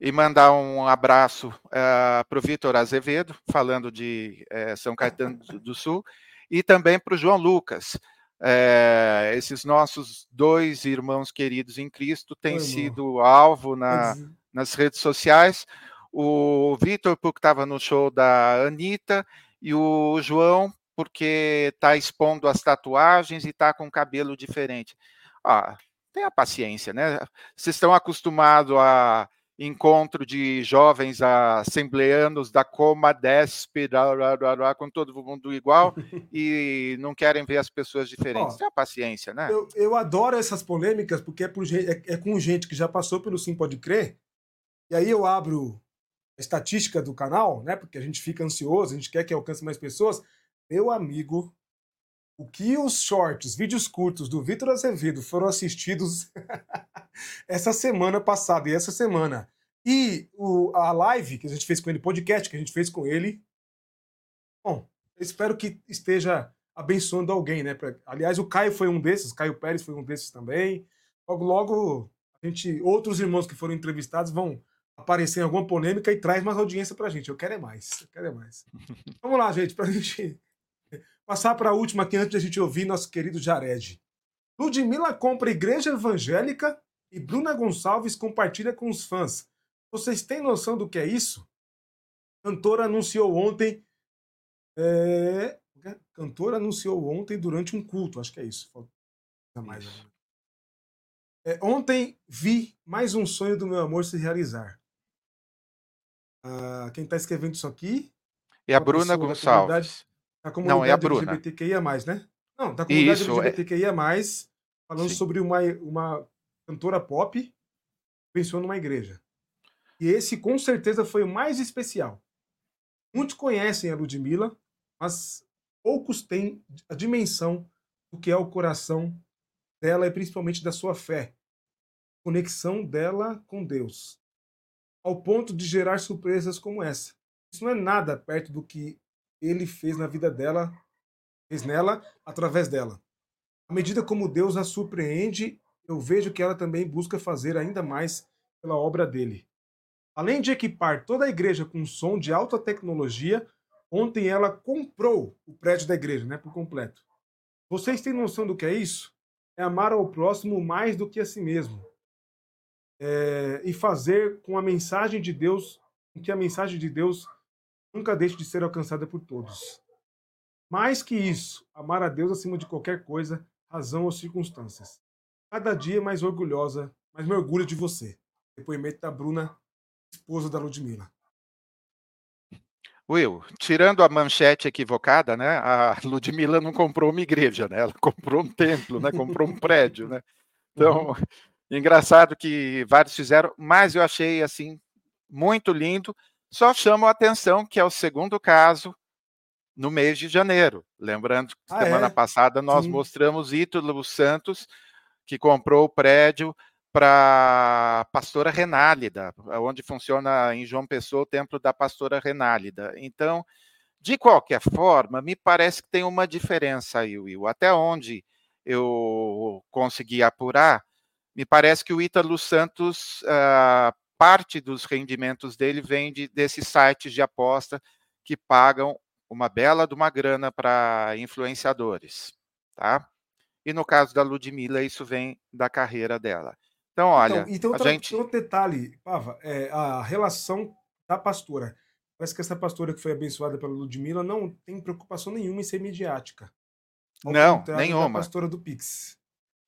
e mandar um abraço uh, eh, para o Vitor Azevedo, falando de uh, São Caetano do Sul, e também para o João Lucas. Uh, esses nossos dois irmãos queridos em Cristo têm sido alvo na, nas redes sociais. O Vitor, porque estava no show da Anitta, e o João, porque está expondo as tatuagens e está com cabelo diferente. Ah, tenha paciência, né? Vocês estão acostumados a encontro de jovens assembleanos da Coma Desp, com todo mundo igual, e não querem ver as pessoas diferentes. Tenha paciência, né? Eu, eu, adoro essas polêmicas, porque é, por, é, é, com gente que já passou pelo Sim Pode Crer, e aí eu abro estatística do canal, né? Porque a gente fica ansioso, a gente quer que alcance mais pessoas. Meu amigo, o que os shorts, vídeos curtos do Vitor Azevedo foram assistidos essa semana passada e essa semana. E o, a live que a gente fez com ele, podcast que a gente fez com ele. Bom, espero que esteja abençoando alguém, né? Aliás, o Caio foi um desses, Caio Pérez foi um desses também. Logo, logo, a gente, outros irmãos que foram entrevistados vão aparecer em alguma polêmica e traz mais audiência pra gente. Eu quero é mais. Eu quero é mais. Vamos lá, gente, pra gente passar para a última aqui antes de a gente ouvir nosso querido Jared. Ludmilla compra igreja evangélica e Bruna Gonçalves compartilha com os fãs. Vocês têm noção do que é isso? Cantora anunciou ontem. É... Cantora anunciou ontem durante um culto, acho que é isso. Mais isso. É, ontem vi mais um sonho do meu amor se realizar. Ah, quem está escrevendo isso aqui? É a Bruna Gonçalves. Da comunidade Não, é a Bruna. LGBTQIA+, né? Não, da comunidade isso, LGBTQIA+, é... falando Sim. sobre uma, uma cantora pop pensou numa igreja. E esse, com certeza, foi o mais especial. Muitos conhecem a Ludmilla, mas poucos têm a dimensão do que é o coração dela e principalmente da sua fé. Conexão dela com Deus. Ao ponto de gerar surpresas como essa. Isso não é nada perto do que ele fez na vida dela, fez nela, através dela. À medida como Deus a surpreende, eu vejo que ela também busca fazer ainda mais pela obra dele. Além de equipar toda a igreja com som de alta tecnologia, ontem ela comprou o prédio da igreja, né, por completo. Vocês têm noção do que é isso? É amar ao próximo mais do que a si mesmo. É, e fazer com a mensagem de Deus, com que a mensagem de Deus nunca deixe de ser alcançada por todos. Mais que isso, amar a Deus acima de qualquer coisa, razão ou circunstâncias. Cada dia mais orgulhosa, mais me orgulho de você. Depoimento da Bruna esposa da Ludmilla. Will, tirando a manchete equivocada, né? A Ludmilla não comprou uma igreja, né? Ela comprou um templo, né? Comprou um prédio, né? Então, uhum. engraçado que vários fizeram, mas eu achei assim muito lindo. Só chamo a atenção que é o segundo caso no mês de janeiro. Lembrando que ah, semana é? passada nós Sim. mostramos Ítalo Santos, que comprou o prédio para Pastora Renálida, onde funciona em João Pessoa o templo da Pastora Renálida. Então, de qualquer forma, me parece que tem uma diferença aí, Will. Até onde eu consegui apurar, me parece que o Ítalo Santos, uh, parte dos rendimentos dele vem de, desses sites de aposta que pagam uma bela de uma grana para influenciadores, tá? E no caso da Ludmilla, isso vem da carreira dela. Então, olha, então, então outra, gente... outro detalhe, Pava, é a relação da pastora. Parece que essa pastora que foi abençoada pela Ludmilla não tem preocupação nenhuma em ser midiática. Não, nenhuma. A pastora do Pix.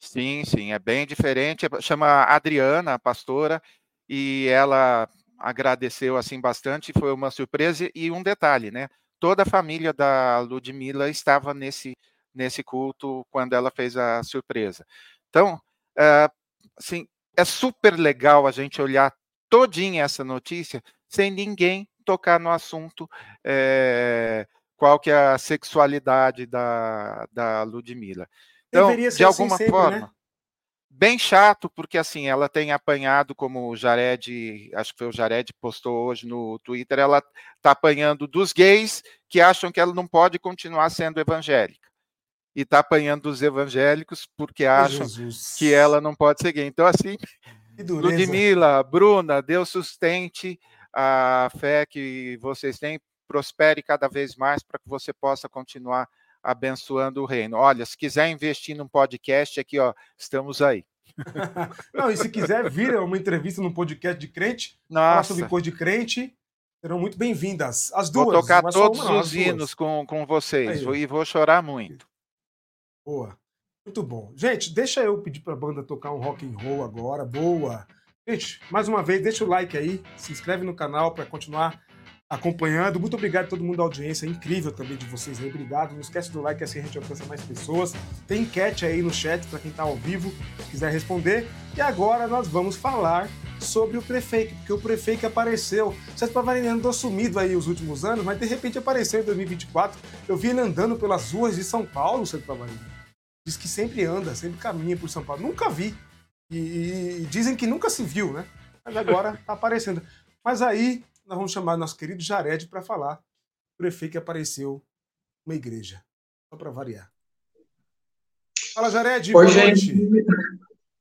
Sim, sim, é bem diferente. Chama Adriana, a pastora, e ela agradeceu assim bastante, foi uma surpresa e um detalhe, né? Toda a família da Ludmilla estava nesse nesse culto quando ela fez a surpresa. Então, uh, assim, é super legal a gente olhar todinha essa notícia sem ninguém tocar no assunto é, qual que é a sexualidade da, da Ludmilla. Então, de assim alguma sempre, forma, né? Bem chato, porque assim, ela tem apanhado, como o Jared, acho que foi o Jared postou hoje no Twitter, ela está apanhando dos gays que acham que ela não pode continuar sendo evangélica e está apanhando os evangélicos porque acham Jesus. que ela não pode seguir. Então, assim, Ludmila, Bruna, Deus sustente a fé que vocês têm, prospere cada vez mais para que você possa continuar abençoando o reino. Olha, se quiser investir num podcast aqui, ó, estamos aí. não, e se quiser vir uma entrevista num podcast de crente, Nossa. falar sobre coisa de crente, serão muito bem-vindas. As duas. Vou tocar todos uma, os hinos com, com vocês e vou chorar muito. Boa. Muito bom. Gente, deixa eu pedir para a banda tocar um rock and roll agora. Boa. Gente, mais uma vez, deixa o like aí, se inscreve no canal para continuar acompanhando. Muito obrigado a todo mundo da audiência, é incrível também de vocês aí. Obrigado. Não esquece do like, assim a gente alcança mais pessoas. Tem enquete aí no chat para quem está ao vivo, quiser responder. E agora nós vamos falar sobre o prefeito, porque o prefeito apareceu. Você estava andando sumido aí os últimos anos, mas de repente apareceu em 2024. Eu vi ele andando pelas ruas de São Paulo, você estava Diz que sempre anda, sempre caminha por São Paulo. Nunca vi. E, e, dizem que nunca se viu, né? Mas agora está aparecendo. Mas aí nós vamos chamar nosso querido Jared para falar. O prefeito que apareceu numa igreja. Só para variar. Fala, Jared. Oi, gente. Noite.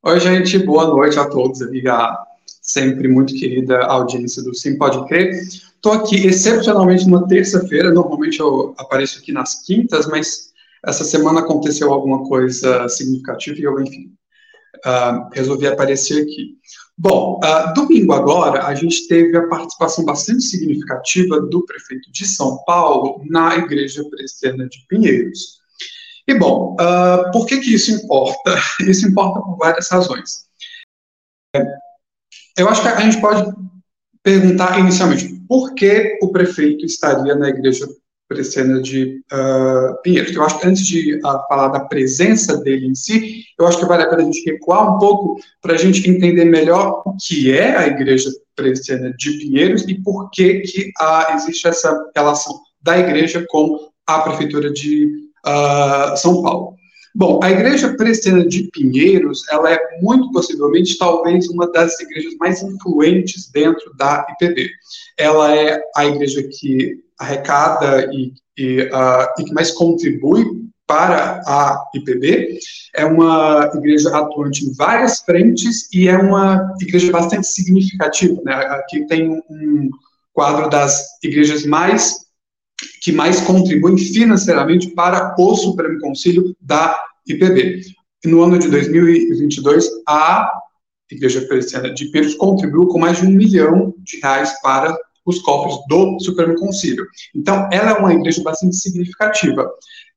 Oi, gente. Boa noite a todos. Amiga sempre muito querida audiência do Sim Pode Crer. Estou aqui excepcionalmente numa terça-feira. Normalmente eu apareço aqui nas quintas, mas essa semana aconteceu alguma coisa significativa e eu, enfim, uh, resolvi aparecer aqui. Bom, uh, domingo agora, a gente teve a participação bastante significativa do prefeito de São Paulo na Igreja Presbiteriana de Pinheiros. E, bom, uh, por que que isso importa? Isso importa por várias razões. Eu acho que a gente pode perguntar inicialmente por que o prefeito estaria na Igreja Presbiteriana de uh. Eu acho que antes de uh, falar da presença dele em si, eu acho que vale a pena a gente recuar um pouco para a gente entender melhor o que é a Igreja Presbiteriana de Pinheiros e por que, que uh, existe essa relação da igreja com a Prefeitura de São Paulo. Bom, a Igreja Presbiteriana de Pinheiros, ela é muito possivelmente, talvez, uma das igrejas mais influentes dentro da IPB. Ela é a igreja que arrecada e, e, uh, e que mais contribui para a IPB. É uma igreja atuante em várias frentes e é uma igreja bastante significativa. Né? Aqui tem um quadro das igrejas mais que mais contribuem financeiramente para o Supremo Conselho da IPB. no ano de 2022, a Igreja Presbiteriana de Peiros contribuiu com mais de um milhão de reais para os cofres do Supremo Conselho. Então, ela é uma igreja bastante significativa.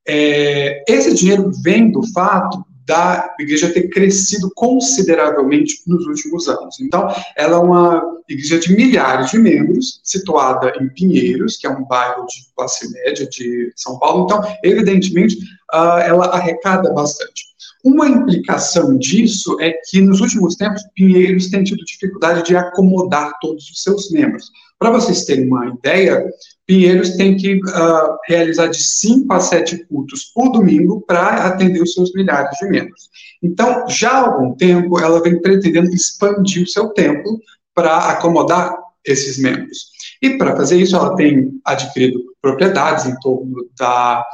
É, esse dinheiro vem do fato da igreja ter crescido consideravelmente nos últimos anos. Então, ela é uma igreja de milhares de membros, situada em Pinheiros, que é um bairro de classe média de São Paulo. Então, evidentemente, uh, ela arrecada bastante. Uma implicação disso é que, nos últimos tempos, Pinheiros tem tido dificuldade de acomodar todos os seus membros. Para vocês terem uma ideia, Pinheiros tem que uh, realizar de 5 a 7 cultos por domingo para atender os seus milhares de membros. Então, já há algum tempo, ela vem pretendendo expandir o seu templo para acomodar esses membros. E para fazer isso, ela tem adquirido propriedades em torno da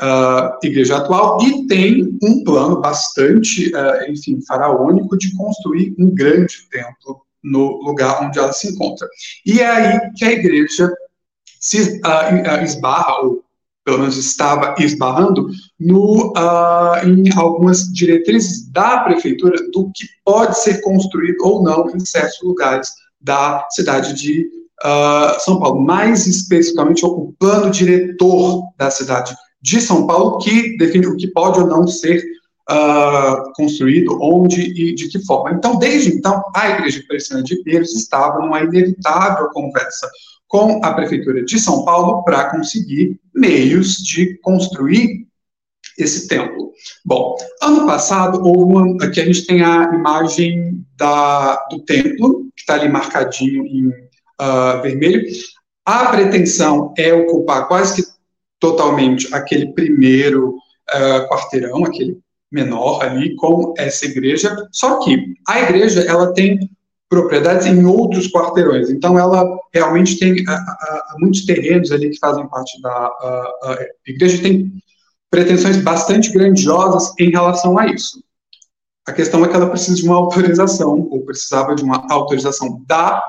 uh, igreja atual e tem um plano bastante, uh, enfim, faraônico de construir um grande templo no lugar onde ela se encontra. E é aí que a igreja se uh, esbarra, ou pelo menos estava esbarrando, no, uh, em algumas diretrizes da prefeitura do que pode ser construído ou não em certos lugares da cidade de uh, São Paulo. Mais especificamente, o plano diretor da cidade de São Paulo, que define o que pode ou não ser uh, construído, onde e de que forma. Então, desde então, a Igreja Presbiteriana de Pinheiros estava numa inevitável conversa com a Prefeitura de São Paulo para conseguir meios de construir esse templo. Bom, ano passado, houve uma, aqui a gente tem a imagem da, do templo, que está ali marcadinho em uh, vermelho. A pretensão é ocupar quase que totalmente aquele primeiro uh, quarteirão, aquele menor ali com essa igreja, só que a igreja ela tem propriedades em outros quarteirões, então ela realmente tem muitos terrenos ali que fazem parte da a, igreja tem pretensões bastante grandiosas em relação a isso. A questão é que ela precisa de uma autorização, ou precisava de uma autorização da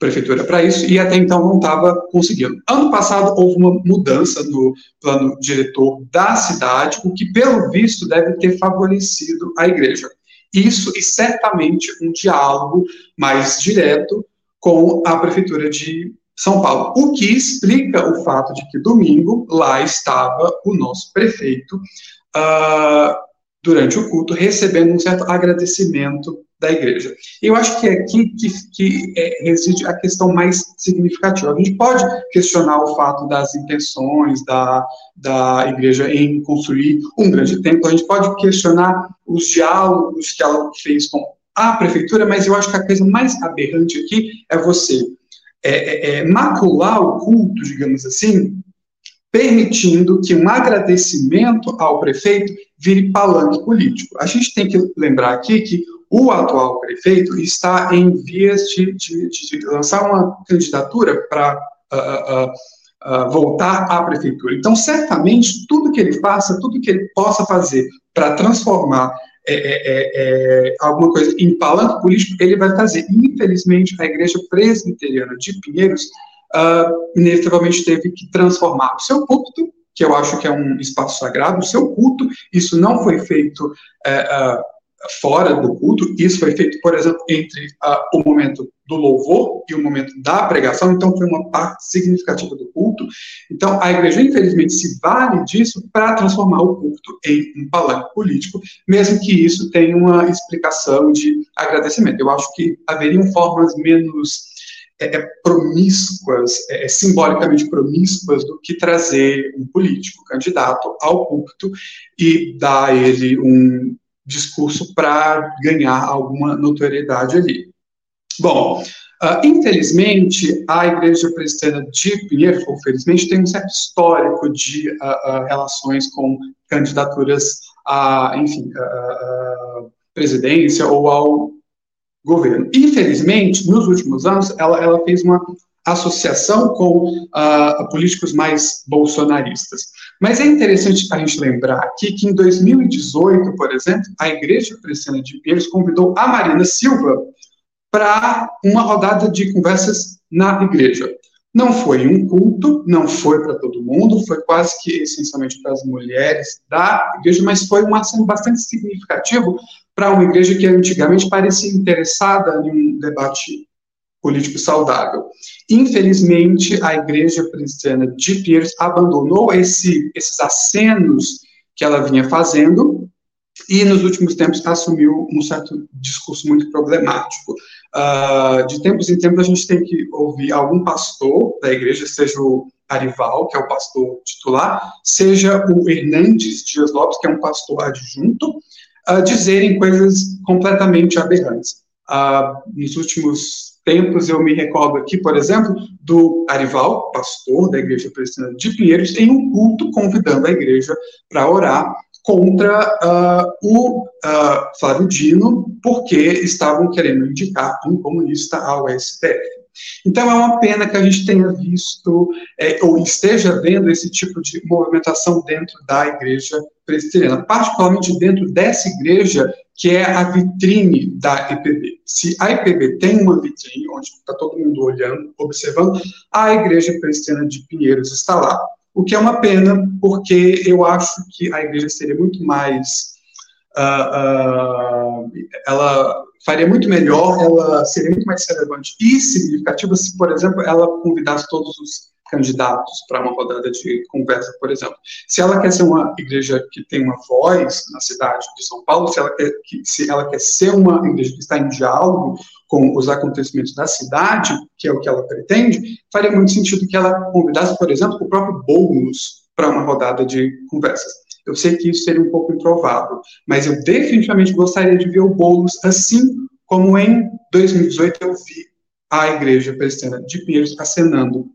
prefeitura para isso e até então não estava conseguindo. Ano passado houve uma mudança no plano diretor da cidade, o que pelo visto deve ter favorecido a igreja. Isso e certamente um diálogo mais direto com a prefeitura de São Paulo, o que explica o fato de que domingo lá estava o nosso prefeito uh, durante o culto recebendo um certo agradecimento da igreja. Eu acho que é aqui que, que é, reside a questão mais significativa. A gente pode questionar o fato das intenções da, da igreja em construir um grande templo, a gente pode questionar os diálogos que ela fez com à prefeitura, mas eu acho que a coisa mais aberrante aqui é você é, é, é, macular o culto, digamos assim, permitindo que um agradecimento ao prefeito vire palanque político. A gente tem que lembrar aqui que o atual prefeito está em vias de, de, de lançar uma candidatura para uh, uh, uh, voltar à prefeitura. Então, certamente, tudo que ele faça, tudo que ele possa fazer para transformar é, é, é, alguma coisa em palanque político, ele vai fazer. Infelizmente, a Igreja Presbiteriana de Pinheiros inevitavelmente teve que transformar o seu púlpito que eu acho que é um espaço sagrado, o seu culto, isso não foi feito é, uh, fora do culto. Isso foi feito, por exemplo, entre uh, o momento do louvor e o momento da pregação, então foi uma parte significativa do culto. Então, a igreja, infelizmente, se vale disso para transformar o culto em um palanque político, mesmo que isso tenha uma explicação de agradecimento. Eu acho que haveriam formas menos é, é promíscuas, é, é, simbolicamente promíscuas, do que trazer um político candidato ao púlpito e dar a ele um discurso para ganhar alguma notoriedade ali. Bom, uh, infelizmente, a Igreja Presbiteriana de Pinheiro, felizmente, tem um certo histórico de uh, uh, relações com candidaturas a, enfim, a presidência ou ao governo. Infelizmente, nos últimos anos, ela, ela fez uma associação com políticos mais bolsonaristas. Mas é interessante a gente lembrar aqui que em 2018, por exemplo, a Igreja Presbiteriana de Pinheiros convidou a Marina Silva para uma rodada de conversas na igreja. Não foi um culto, não foi para todo mundo, foi quase que essencialmente para as mulheres da igreja, mas foi um ação bastante significativo para uma igreja que antigamente parecia interessada em um debate político saudável. Infelizmente, a igreja presbiteriana de Pierce abandonou esse, esses acenos que ela vinha fazendo e, nos últimos tempos, assumiu um certo discurso muito problemático. Uh, de tempos em tempos, a gente tem que ouvir algum pastor da igreja, seja o Arival, que é o pastor titular, seja o Hernandes Dias Lopes, que é um pastor adjunto, uh, dizerem coisas completamente aberrantes. Uh, nos últimos tempos, eu me recordo aqui, por exemplo, do Arival, pastor da Igreja Presbiteriana de Pinheiros, em um culto convidando a igreja para orar contra uh, o uh, Flávio Dino, porque estavam querendo indicar um comunista ao STF. Então, é uma pena que a gente tenha visto, é, ou esteja vendo esse tipo de movimentação dentro da igreja presbiteriana, particularmente dentro dessa igreja que é a vitrine da IPB. Se a IPB tem uma vitrine, onde está todo mundo olhando, observando, a igreja presbiteriana de Pinheiros está lá o que é uma pena, porque eu acho que a igreja seria muito mais. Uh, uh, ela faria muito melhor, ela seria muito mais relevante e significativa se, por exemplo, ela convidasse todos os candidatos para uma rodada de conversa, por exemplo. Se ela quer ser uma igreja que tem uma voz na cidade de São Paulo, se ela quer, que, se ela quer ser uma igreja que está em diálogo com os acontecimentos da cidade, que é o que ela pretende, faria muito sentido que ela convidasse, por exemplo, o próprio Boulos para uma rodada de conversas. Eu sei que isso seria um pouco improvável, mas eu definitivamente gostaria de ver o Boulos assim como em 2018 eu vi a Igreja Presbiteriana de Pinheiros acenando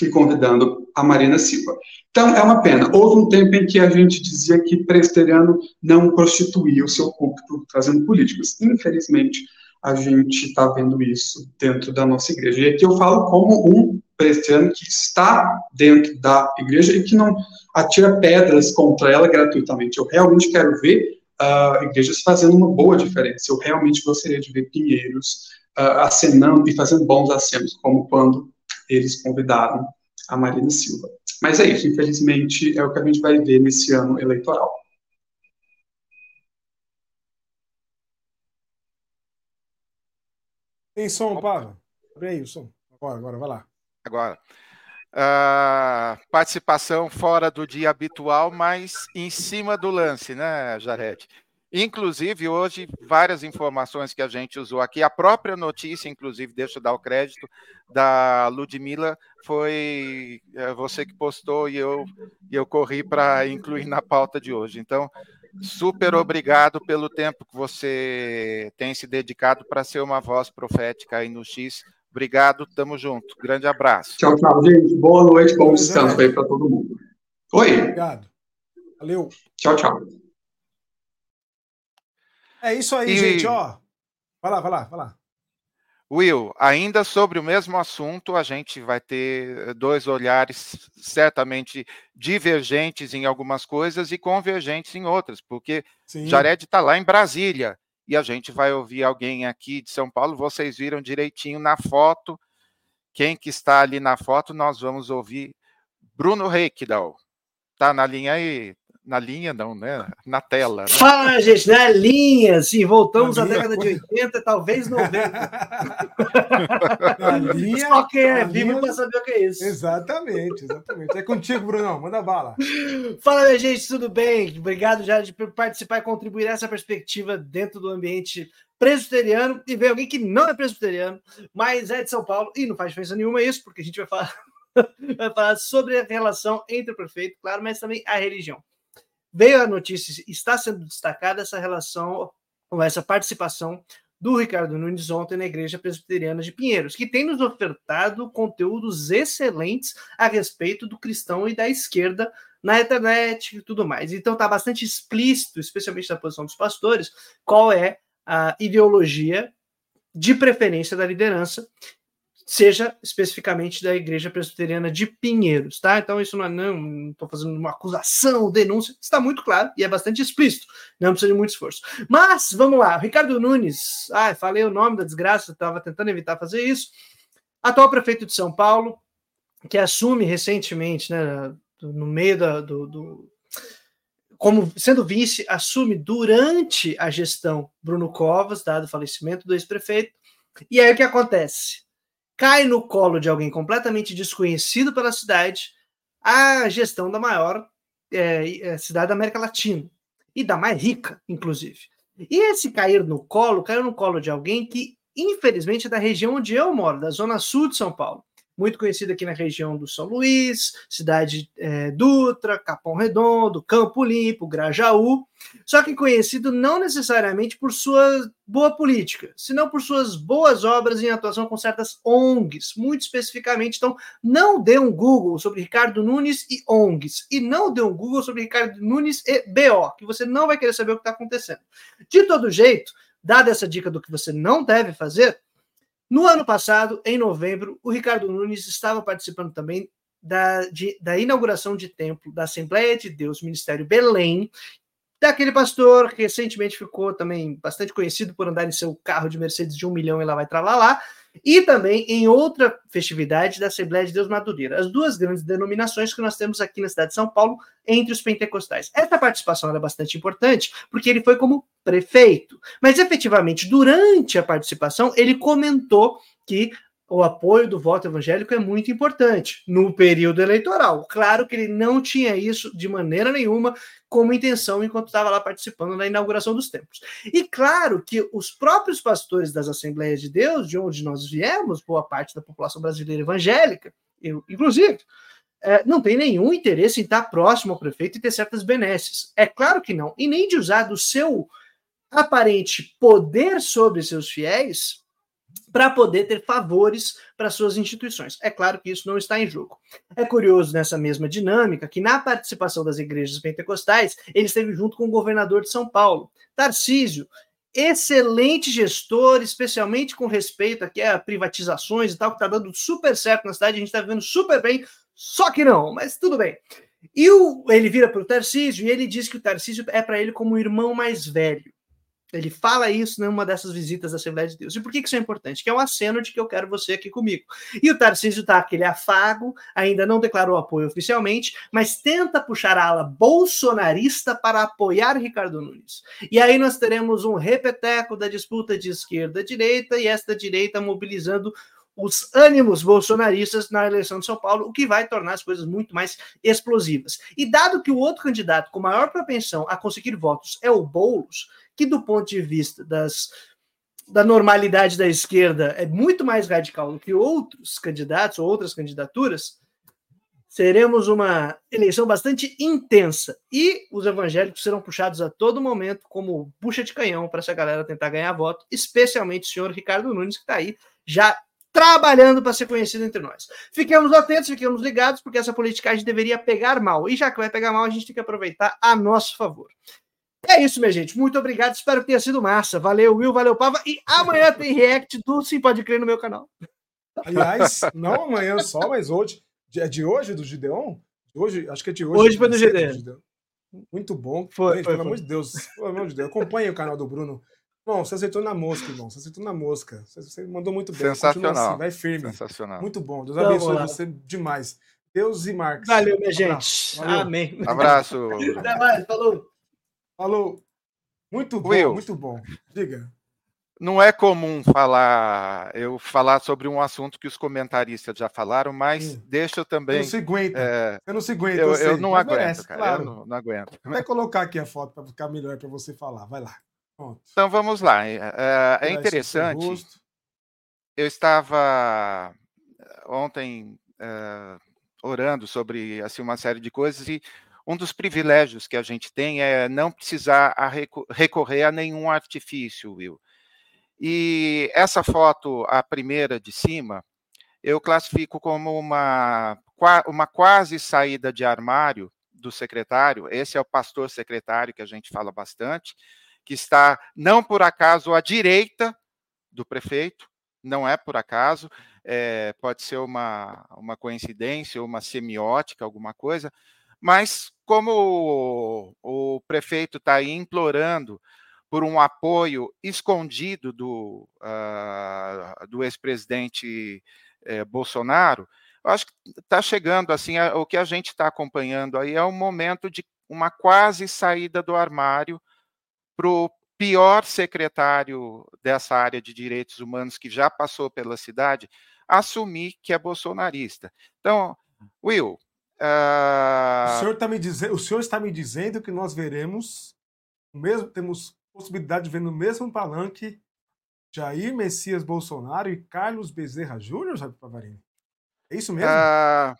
e convidando a Marina Silva. Então, é uma pena. Houve um tempo em que a gente dizia que presbiteriano não prostituía o seu púlpito trazendo políticos. Infelizmente, a gente está vendo isso dentro da nossa igreja. E aqui eu falo como um presbiteriano que está dentro da igreja e que não atira pedras contra ela gratuitamente. Eu realmente quero ver uh, igrejas fazendo uma boa diferença. Eu realmente gostaria de ver Pinheiros uh, acenando e fazendo bons acenos, como quando eles convidaram a Marina Silva. Mas é isso, infelizmente, é o que a gente vai ver nesse ano eleitoral. Tem som, Pablo? Abre aí o som. Agora, agora, vai lá. Agora. Uh, participação fora do dia habitual, mas em cima do lance, né, Jared? Inclusive, hoje, várias informações que a gente usou aqui, a própria notícia, inclusive, deixa eu dar o crédito, da Ludmilla, foi é, você que postou e eu, eu corri para incluir na pauta de hoje. Então, super obrigado pelo tempo que você tem se dedicado para ser uma voz profética aí no X. Obrigado, tamo junto. Grande abraço. Tchau, tchau, gente. Boa noite, bom descanso aí para todo mundo. Oi. Obrigado. Valeu. Tchau, tchau. É isso aí, e... gente, ó. Vai lá, vai lá, vai lá. Will, ainda sobre o mesmo assunto, a gente vai ter dois olhares certamente divergentes em algumas coisas e convergentes em outras, porque Sim. Jared está lá em Brasília e a gente vai ouvir alguém aqui de São Paulo. Vocês viram direitinho na foto. Quem que está ali na foto, nós vamos ouvir Bruno Reikdal. Tá na linha aí, na linha, não, né? Na tela. Né? Fala, gente, na linha, sim, voltamos à década de 80, talvez 90. na linha, Só quem é vivo linha... para saber o que é isso. Exatamente, exatamente. É contigo, Brunão, manda bala. Fala, minha gente, tudo bem? Obrigado já de participar e contribuir nessa perspectiva dentro do ambiente presbiteriano e ver alguém que não é presbiteriano, mas é de São Paulo e não faz diferença nenhuma isso, porque a gente vai falar vai falar sobre a relação entre o prefeito, claro, mas também a religião veio a notícia, está sendo destacada essa relação, essa participação do Ricardo Nunes ontem na Igreja Presbiteriana de Pinheiros, que tem nos ofertado conteúdos excelentes a respeito do cristão e da esquerda na internet e tudo mais. Então está bastante explícito, especialmente na posição dos pastores, qual é a ideologia de preferência da liderança seja especificamente da Igreja Presbiteriana de Pinheiros, tá? Então isso não é, não estou fazendo uma acusação, denúncia, está muito claro e é bastante explícito, não precisa de muito esforço. Mas vamos lá, Ricardo Nunes, ah, falei o nome da desgraça, estava tentando evitar fazer isso. Atual prefeito de São Paulo, que assume recentemente, né, no meio da, do, do como sendo vice, assume durante a gestão Bruno Covas, dado o falecimento do ex-prefeito. E aí o que acontece? Cai no colo de alguém completamente desconhecido pela cidade a gestão da maior é, é, cidade da América Latina e da mais rica, inclusive. E esse cair no colo, caiu no colo de alguém que, infelizmente, é da região onde eu moro, da zona sul de São Paulo muito conhecido aqui na região do São Luís, Cidade é, Dutra, Capão Redondo, Campo Limpo, Grajaú, só que conhecido não necessariamente por sua boa política, senão por suas boas obras em atuação com certas ONGs, muito especificamente. Então, não dê um Google sobre Ricardo Nunes e ONGs, e não dê um Google sobre Ricardo Nunes e BO, que você não vai querer saber o que está acontecendo. De todo jeito, dada essa dica do que você não deve fazer, no ano passado, em novembro, o Ricardo Nunes estava participando também da, de, da inauguração de templo da Assembleia de Deus, Ministério Belém, daquele pastor que recentemente ficou também bastante conhecido por andar em seu carro de Mercedes de um milhão e lá vai tralar lá, e também em outra festividade da Assembleia de Deus Madureira, as duas grandes denominações que nós temos aqui na cidade de São Paulo entre os pentecostais. Essa participação é bastante importante porque ele foi como prefeito, mas efetivamente durante a participação ele comentou que o apoio do voto evangélico é muito importante no período eleitoral. Claro que ele não tinha isso de maneira nenhuma como intenção enquanto estava lá participando da inauguração dos templos. E claro que os próprios pastores das Assembleias de Deus, de onde nós viemos, boa parte da população brasileira evangélica, eu inclusive, é, não tem nenhum interesse em estar próximo ao prefeito e ter certas benesses. É claro que não. E nem de usar do seu aparente poder sobre seus fiéis para poder ter favores para suas instituições. É claro que isso não está em jogo. É curioso nessa mesma dinâmica que na participação das igrejas pentecostais, ele esteve junto com o governador de São Paulo, Tarcísio, excelente gestor, especialmente com respeito aqui a privatizações e tal, que está dando super certo na cidade, a gente está vivendo super bem, só que não, mas tudo bem. E o, ele vira para o Tarcísio e ele diz que o Tarcísio é para ele como o irmão mais velho. Ele fala isso numa dessas visitas da Assembleia de Deus. E por que isso é importante? Que é um aceno de que eu quero você aqui comigo. E o Tarcísio está aquele afago, ainda não declarou apoio oficialmente, mas tenta puxar a ala bolsonarista para apoiar Ricardo Nunes. E aí nós teremos um repeteco da disputa de esquerda-direita e esta direita mobilizando os ânimos bolsonaristas na eleição de São Paulo, o que vai tornar as coisas muito mais explosivas. E dado que o outro candidato com maior propensão a conseguir votos é o Boulos, que do ponto de vista das da normalidade da esquerda é muito mais radical do que outros candidatos ou outras candidaturas, seremos uma eleição bastante intensa e os evangélicos serão puxados a todo momento como bucha de canhão para essa galera tentar ganhar voto, especialmente o senhor Ricardo Nunes, que está aí já trabalhando para ser conhecido entre nós. Fiquemos atentos, fiquemos ligados, porque essa politicagem deveria pegar mal. E já que vai pegar mal, a gente tem que aproveitar a nosso favor. É isso, minha gente. Muito obrigado. Espero que tenha sido massa. Valeu, Will. Valeu, Pava. E amanhã tem react do Sim Pode Crer no meu canal. Aliás, não amanhã só, mas hoje. É de hoje, do Gideon? Hoje, acho que é de hoje. Hoje foi do Gideon. Muito bom. Foi, gente, foi, pelo foi. amor de Deus. Pelo amor de Deus. Acompanhe o canal do Bruno. Bom, você acertou na mosca, irmão. Você acertou na mosca. Você, mandou muito bem. Sensacional. Continua assim, vai firme. Sensacional. Muito bom. Deus Vamos abençoe lá. você demais. Deus e Marcos. Valeu, minha Abraço. gente. Valeu. Amém. Abraço. Até mais. Falou. Falou. Muito bom, Will. muito bom. Diga. Não é comum falar, eu falar sobre um assunto que os comentaristas já falaram, mas Hum. deixa eu também. não se aguenta. é, Você não se aguenta. eu, sei, eu não mas aguento, merece, cara. claro. Eu não, não aguento. Vai colocar aqui a foto para ficar melhor para você falar. Vai lá. Pronto. Então vamos lá. É, é- é interessante. Eu estava ontem eh, orando sobre assim uma série de coisas e um dos privilégios que a gente tem é não precisar recorrer a nenhum artifício, Will. E essa foto, a primeira de cima, eu classifico como uma, uma quase saída de armário do secretário. Esse é o pastor secretário que a gente fala bastante, que está, não por acaso, à direita do prefeito, não é por acaso, é, pode ser uma, uma coincidência, uma semiótica, alguma coisa, mas como o, o prefeito está implorando por um apoio escondido do, ah, do ex-presidente eh, Bolsonaro, eu acho que está chegando assim, a- o que a gente está acompanhando aí é um momento de uma quase saída do armário para o pior secretário dessa área de direitos humanos que já passou pela cidade assumir que é bolsonarista. Então, Will, O ah, senhor, tá me dize... o senhor está me dizendo que nós veremos o mesmo, temos possibilidade de ver no mesmo palanque Jair Messias Bolsonaro e Carlos Bezerra Júnior, sabe, Pavarini? É isso mesmo? ah,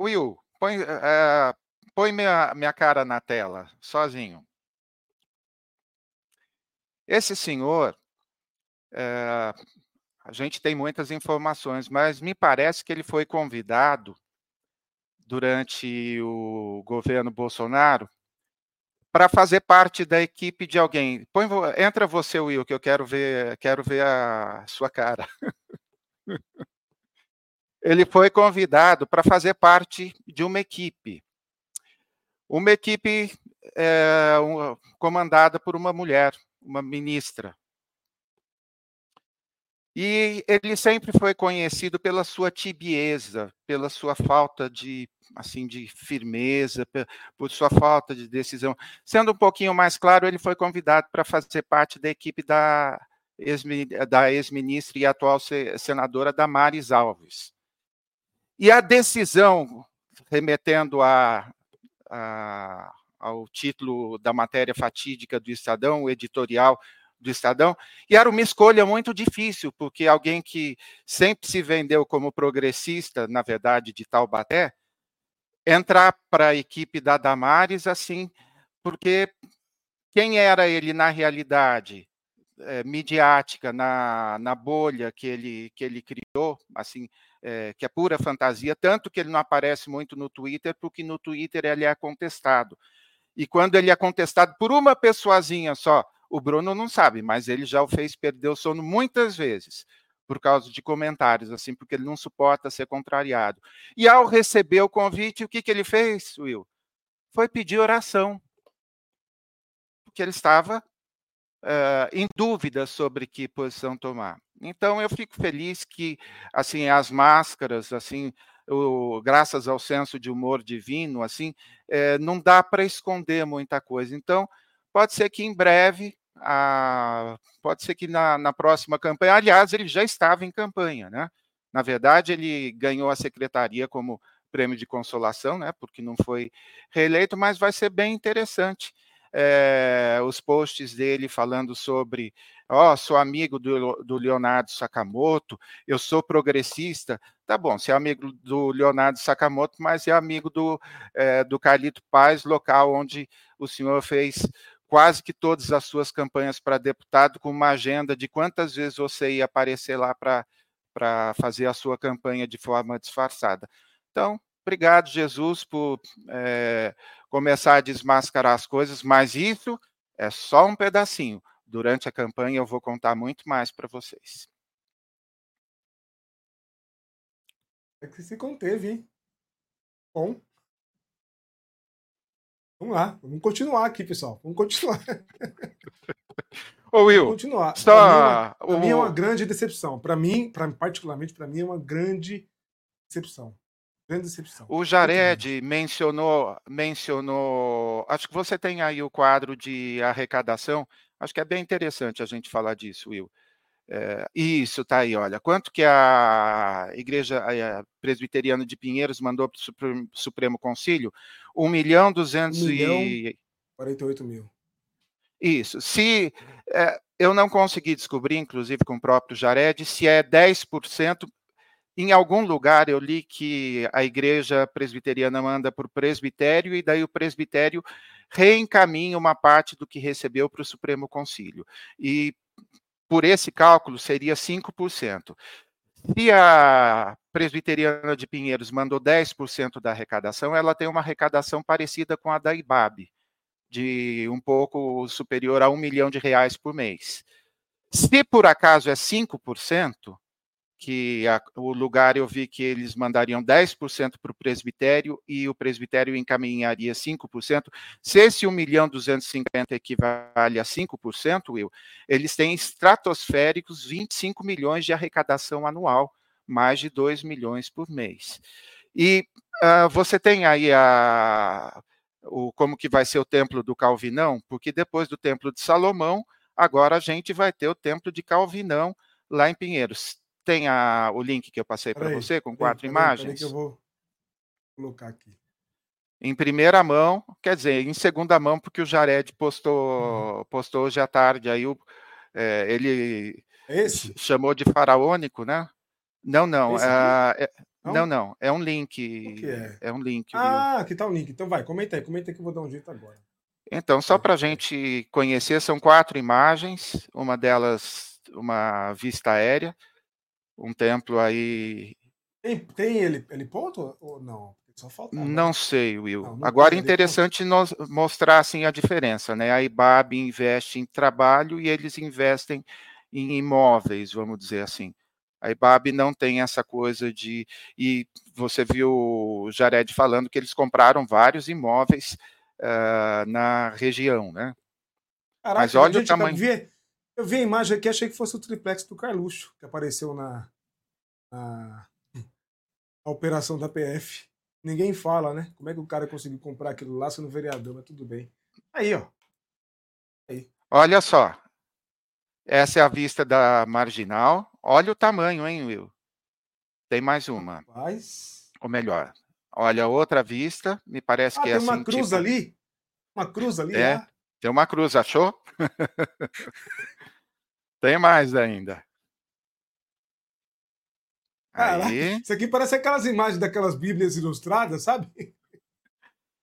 Will, põe, ah, põe minha, minha cara na tela, sozinho. Esse senhor, eh, a gente tem muitas informações, mas me parece que ele foi convidado durante o governo Bolsonaro para fazer parte da equipe de alguém. Põe, entra você, Will, que eu quero ver, quero ver a sua cara. Ele foi convidado para fazer parte de uma equipe. Uma equipe eh, um- comandada por uma mulher, uma ministra. E ele sempre foi conhecido pela sua tibieza, pela sua falta de assim de firmeza, por sua falta de decisão. Sendo um pouquinho mais claro, ele foi convidado para fazer parte da equipe da ex-mi- da ex-ministra e atual se- senadora Damares Alves. E a decisão, remetendo a, a- ao título da matéria fatídica do Estadão, o editorial do Estadão, e era uma escolha muito difícil, porque alguém que sempre se vendeu como progressista, na verdade, de Taubaté, entrar para a equipe da Damares, assim, porque quem era ele na realidade? eh, midiática, na, na bolha que ele, que ele criou, assim, eh, que é pura fantasia, tanto que ele não aparece muito no Twitter, porque no Twitter ele é contestado. E quando ele é contestado por uma pessoazinha só, o Bruno não sabe, mas ele já o fez perder o sono muitas vezes por causa de comentários, assim, porque ele não suporta ser contrariado. E ao receber o convite, o que, que ele fez, Will? Foi pedir oração. Porque ele estava eh, em dúvida sobre que posição tomar. Então eu fico feliz que assim as máscaras, assim, o- graças ao senso de humor divino, assim, eh, não dá para esconder muita coisa. Então pode ser que em breve, a- pode ser que na, na próxima campanha, aliás, ele já estava em campanha, né? Na verdade, ele ganhou a secretaria como prêmio de consolação, né? Porque não foi reeleito, mas vai ser bem interessante é, os posts dele falando sobre, ó, oh, sou amigo do, do Leonardo Sakamoto, eu sou progressista. Tá bom, você é amigo do Leonardo Sakamoto, mas é amigo do, é, do Carlito Paz, local onde o senhor fez quase que todas as suas campanhas para deputado, com uma agenda de quantas vezes você ia aparecer lá para fazer a sua campanha de forma disfarçada. Então, obrigado, Jesus, por é, começar a desmascarar as coisas, mas isso é só um pedacinho. Durante a campanha eu vou contar muito mais para vocês. É que se conteve, hein? Bom. Vamos lá, vamos continuar aqui, pessoal. Vamos continuar. Ô, Will. Vamos continuar. Só... Para mim, é mim, é uma grande decepção. Para mim, pra, particularmente, para mim, é uma grande decepção. Grande decepção. O Jared mencionou, mencionou. Acho que você tem aí o quadro de arrecadação. Acho que é bem interessante a gente falar disso, Will. É, isso, tá aí, olha. Quanto que a Igreja a Presbiteriana de Pinheiros mandou para o Supremo Concílio? 1 milhão 200 1 milhão, e... 48 mil. Isso. Se é, eu não consegui descobrir, inclusive com o próprio Jared, se é 10%, em algum lugar eu li que a igreja presbiteriana manda para o presbitério e daí o presbitério reencaminha uma parte do que recebeu para o Supremo Concílio. E por esse cálculo seria 5%. Se a presbiteriana de Pinheiros mandou 10% da arrecadação, ela tem uma arrecadação parecida com a da IBAB, de um pouco superior a um milhão de reais por mês. Se por acaso é 5%, que a, o lugar eu vi que eles mandariam 10% para o presbitério e o presbitério encaminharia 5%. Se esse 1 milhão 250 equivale a 5%, Will, eles têm estratosféricos 25 milhões de arrecadação anual, mais de 2 milhões por mês. E uh, você tem aí a, o, como que vai ser o templo do Calvinão, porque depois do templo de Salomão, agora a gente vai ter o templo de Calvinão lá em Pinheiros tem a, o link que eu passei para você com quatro peraí, imagens? Peraí que eu vou colocar aqui. Em primeira mão, quer dizer, em segunda mão, porque o Jared postou, uhum. postou hoje à tarde. Aí o, é, ele Esse? chamou de faraônico, né? Não, não. É, é, não? não, não. É um link. É? é? um link. Ah, aqui tá o link. Então vai, comenta aí, comenta aí que eu vou dar um jeito agora. Então, só para a gente conhecer, são quatro imagens, uma delas uma vista aérea, um templo aí. Tem, tem ele, ele ponto ou não? Só falta. Não sei, Will. Não, não Agora é interessante nós mostrar assim a diferença, né? A IBAB investe em trabalho e eles investem em imóveis, vamos dizer assim. A IBAB não tem essa coisa de. E você viu o Jared falando que eles compraram vários imóveis uh, na região, né? Caraca, Mas olha o tamanho. Eu vi a imagem aqui, achei que fosse o triplex do Carluxo, que apareceu na, na, na operação da PF. Ninguém fala, né? Como é que o cara conseguiu comprar aquilo lá sendo vereador, mas tudo bem. Aí, ó. Aí. Olha só. Essa é a vista da marginal. Olha o tamanho, hein, Will? Tem mais uma. Rapaz. Ou melhor, olha outra vista. Me parece ah, que é assim. Tem uma cruz tipo... ali? Uma cruz ali? É. Lá. Tem uma cruz, achou? Tem mais ainda. Caraca, Aí. isso aqui parece aquelas imagens daquelas Bíblias ilustradas, sabe?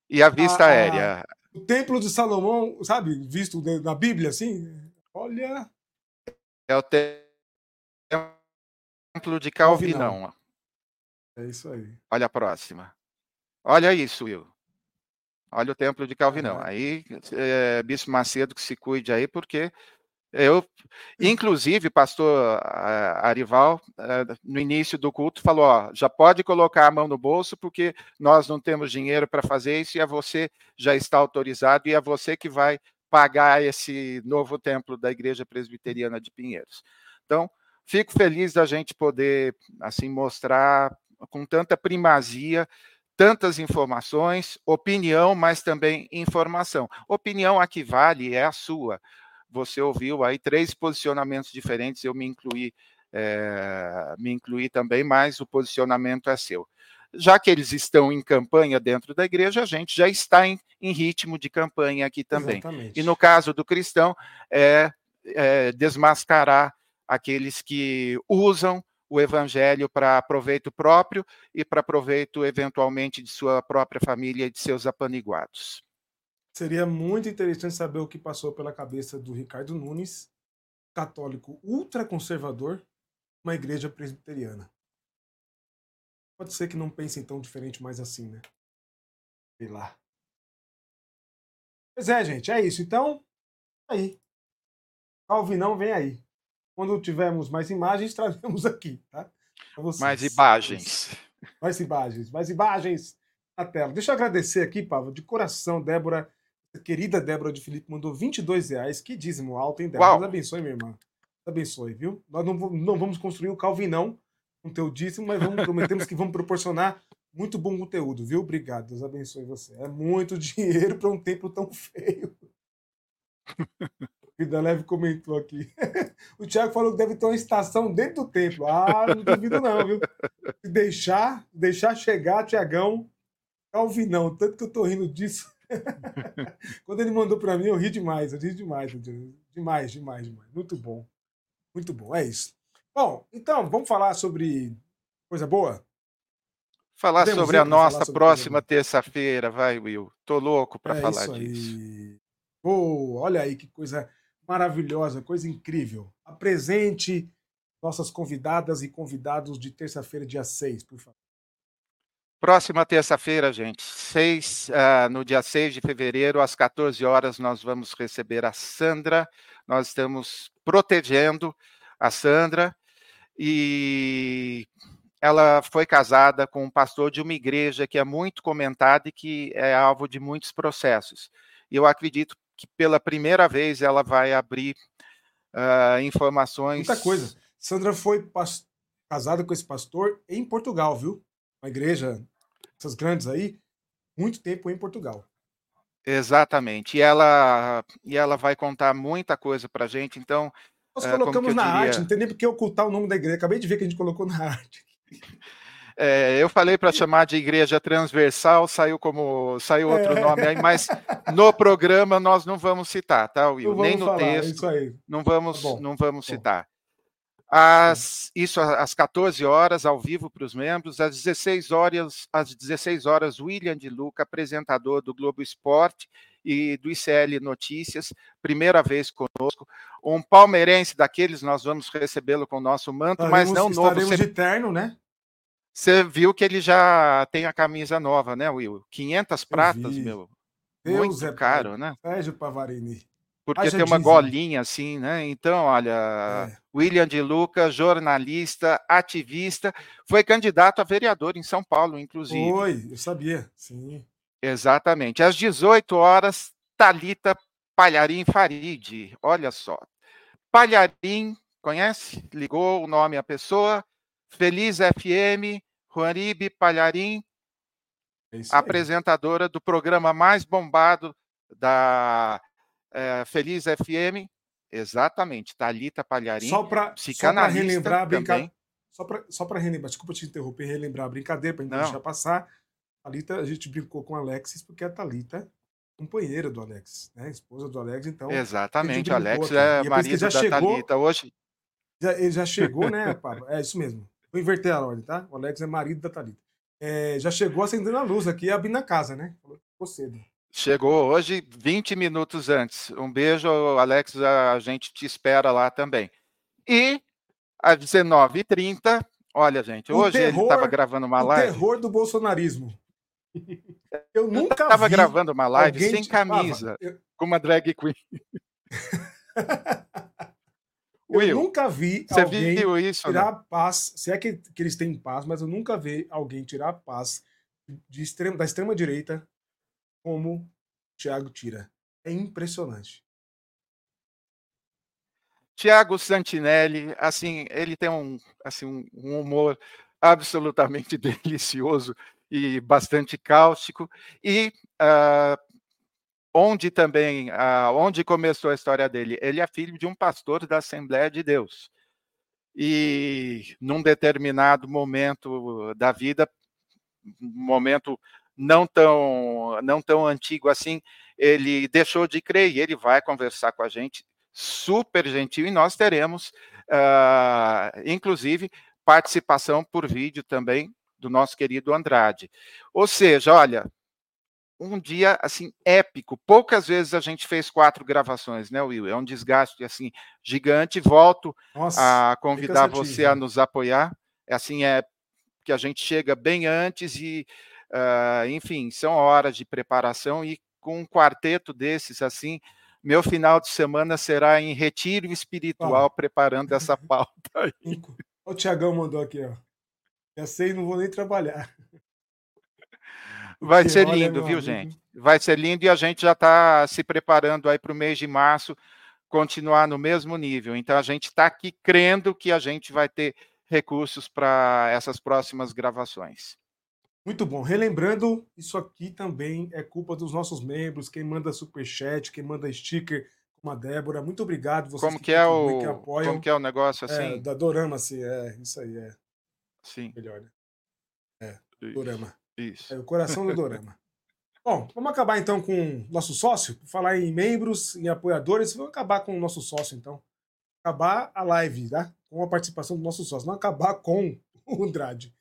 E a vista a, aérea. o Templo de Salomão, sabe? Visto na Bíblia, assim. Olha. É o Templo de Calvinão. É isso aí. Olha a próxima. Olha isso, Will. Olha o Templo de Calvinão. Aí, é, Bispo Macedo que se cuide aí, porque eu, inclusive, pastor Arival, eh, no início do culto, falou: ó, já pode colocar a mão no bolso, porque nós não temos dinheiro para fazer isso, e é você já está autorizado, e é você que vai pagar esse novo templo da Igreja Presbiteriana de Pinheiros. Então, fico feliz da gente poder assim mostrar com tanta primazia tantas informações, opinião, mas também informação. Opinião a que vale é a sua você ouviu aí três posicionamentos diferentes, eu me incluí, é, me incluí também, mas o posicionamento é seu. já que eles estão em campanha dentro da igreja, a gente já está em, em ritmo de campanha aqui também. Exatamente. E no caso do cristão, é, é desmascarar aqueles que usam o evangelho para proveito próprio e para proveito, eventualmente, de sua própria família e de seus apaniguados. Seria muito interessante saber o que passou pela cabeça do Ricardo Nunes, católico ultraconservador, uma igreja presbiteriana. Pode ser que não pensem tão diferente mais assim, né? Sei lá. Pois é, gente, é isso. Então, aí. Calvinão vem aí. Quando tivermos mais imagens, trazemos aqui, tá? Mais imagens. Mais imagens, mais imagens na tela. Deixa eu agradecer aqui, Pablo, de coração, Débora querida Débora de Felipe mandou 22 reais. Que dízimo alto, hein, Débora? Deus abençoe, minha irmã. Deus abençoe, viu? Nós não, não vamos construir o Calvinão com teu dízimo, mas vamos, prometemos que vamos proporcionar muito bom conteúdo, viu? Obrigado, Deus abençoe você. É muito dinheiro para um templo tão feio. Vida Leve comentou aqui. o Thiago falou que deve ter uma estação dentro do templo. Ah, não duvido não, viu? Se deixar, deixar chegar, Tiagão, Calvinão. Tanto que eu tô rindo disso. Quando ele mandou para mim, eu ri demais, eu ri demais, demais, demais, demais. Muito bom. Muito bom, é isso. Bom, então, vamos falar sobre coisa boa? Falar Podemos sobre a nossa sobre próxima terça-feira, vai, Will. Tô louco para é falar disso. Oh, olha aí que coisa maravilhosa, coisa incrível. Apresente nossas convidadas e convidados de terça-feira, dia 6, por favor. Próxima terça-feira, gente, seis, uh, no dia 6 de fevereiro, às 14 horas, nós vamos receber a Sandra. Nós estamos protegendo a Sandra e ela foi casada com um pastor de uma igreja que é muito comentada e que é alvo de muitos processos. E eu acredito que pela primeira vez ela vai abrir uh, informações. Muita coisa. Sandra foi casada com esse pastor em Portugal, viu? Uma igreja essas grandes aí, muito tempo em Portugal. Exatamente. E ela, e ela vai contar muita coisa para gente. Então. Nós é, colocamos na diria... arte, não tem nem por que ocultar o nome da igreja. Acabei de ver que a gente colocou na arte. É, eu falei para chamar de igreja transversal, saiu como saiu outro é. nome aí, mas no programa nós não vamos citar, tá, Will? Nem no falar, é texto. Não vamos, tá não vamos citar. Às, isso às 14 horas, ao vivo para os membros, às 16 horas, às 16 horas, William de Luca, apresentador do Globo Esporte e do ICL Notícias, primeira vez conosco. Um palmeirense daqueles, nós vamos recebê-lo com o nosso manto, estaremos, mas não novo. Estaremos de terno, né? Você viu que ele já tem a camisa nova, né, Will? 500 pratas, meu. Deus Muito é caro, né? Sérgio Pavarini porque tem uma golinha assim, né? Então, olha, é. William de Luca, jornalista, ativista, foi candidato a vereador em São Paulo, inclusive. Foi, eu sabia, sim. Exatamente. Às 18 horas, Talita Palharim Farid. Olha só. Palharim, conhece? Ligou o nome à pessoa. Feliz FM, Juanibe Palharim, é apresentadora do programa mais bombado da é, Feliz FM, exatamente, Thalita Palharim, só para relembrar a brincadeira. Só para só relembrar, desculpa te interromper, relembrar a brincadeira, para a gente não deixar passar. Thalita, a gente brincou com o Alexis, porque a Thalita companheira do Alex, né? Esposa do Alex, então. Exatamente, o Alex aqui. é marido da chegou, Thalita hoje. Já, ele já chegou, né, Pablo? É isso mesmo. Vou inverter a ordem, tá? O Alex é marido da Thalita. É, já chegou acendendo a luz aqui, abrindo a casa, né? Ficou cedo. Chegou hoje 20 minutos antes. Um beijo, Alex, a gente te espera lá também. E às 19h30, olha, gente, o hoje terror, ele estava gravando uma live. O terror do bolsonarismo. Eu nunca estava gravando uma live sem camisa, eu... com uma drag queen. eu Will, nunca vi você alguém viu isso, tirar né? paz. Se é que, que eles têm paz, mas eu nunca vi alguém tirar paz de extrema, da extrema direita como o Thiago tira. É impressionante. Tiago Santinelli, assim, ele tem um, assim, um humor absolutamente delicioso e bastante cáustico. E uh, onde também, uh, onde começou a história dele? Ele é filho de um pastor da Assembleia de Deus. E num determinado momento da vida momento não tão, não tão antigo assim, ele deixou de crer e ele vai conversar com a gente, super gentil, e nós teremos, uh, inclusive, participação por vídeo também do nosso querido Andrade. Ou seja, olha, um dia assim épico. Poucas vezes a gente fez quatro gravações, né, Will? É um desgaste assim gigante. Volto Nossa, a convidar você a nos apoiar. É assim é que a gente chega bem antes e, uh, enfim, são horas de preparação e com um quarteto desses assim, meu final de semana será em retiro espiritual, ah. preparando essa pauta. Aí. O Tiagão mandou aqui, ó. Já sei, não vou nem trabalhar. Vai ser lindo, viu, amigo. gente? Vai ser lindo e a gente já está se preparando aí para o mês de março continuar no mesmo nível. Então a gente está aqui crendo que a gente vai ter recursos para essas próximas gravações. Muito bom. Relembrando, isso aqui também é culpa dos nossos membros, quem manda superchat, quem manda sticker, como a Débora. Muito obrigado. Vocês como que, que é o que apoiam. Como que é o negócio é, assim? É, da Dorama, assim, é isso aí é. Sim. Melhor. Né? É, isso. Dorama. Isso. É o coração do Dorama. Bom, vamos acabar então com nosso sócio. Falar em membros, em apoiadores, vamos acabar com o nosso sócio então. Acabar a live, tá? Com a participação do nosso sócio, não acabar com o Andrade.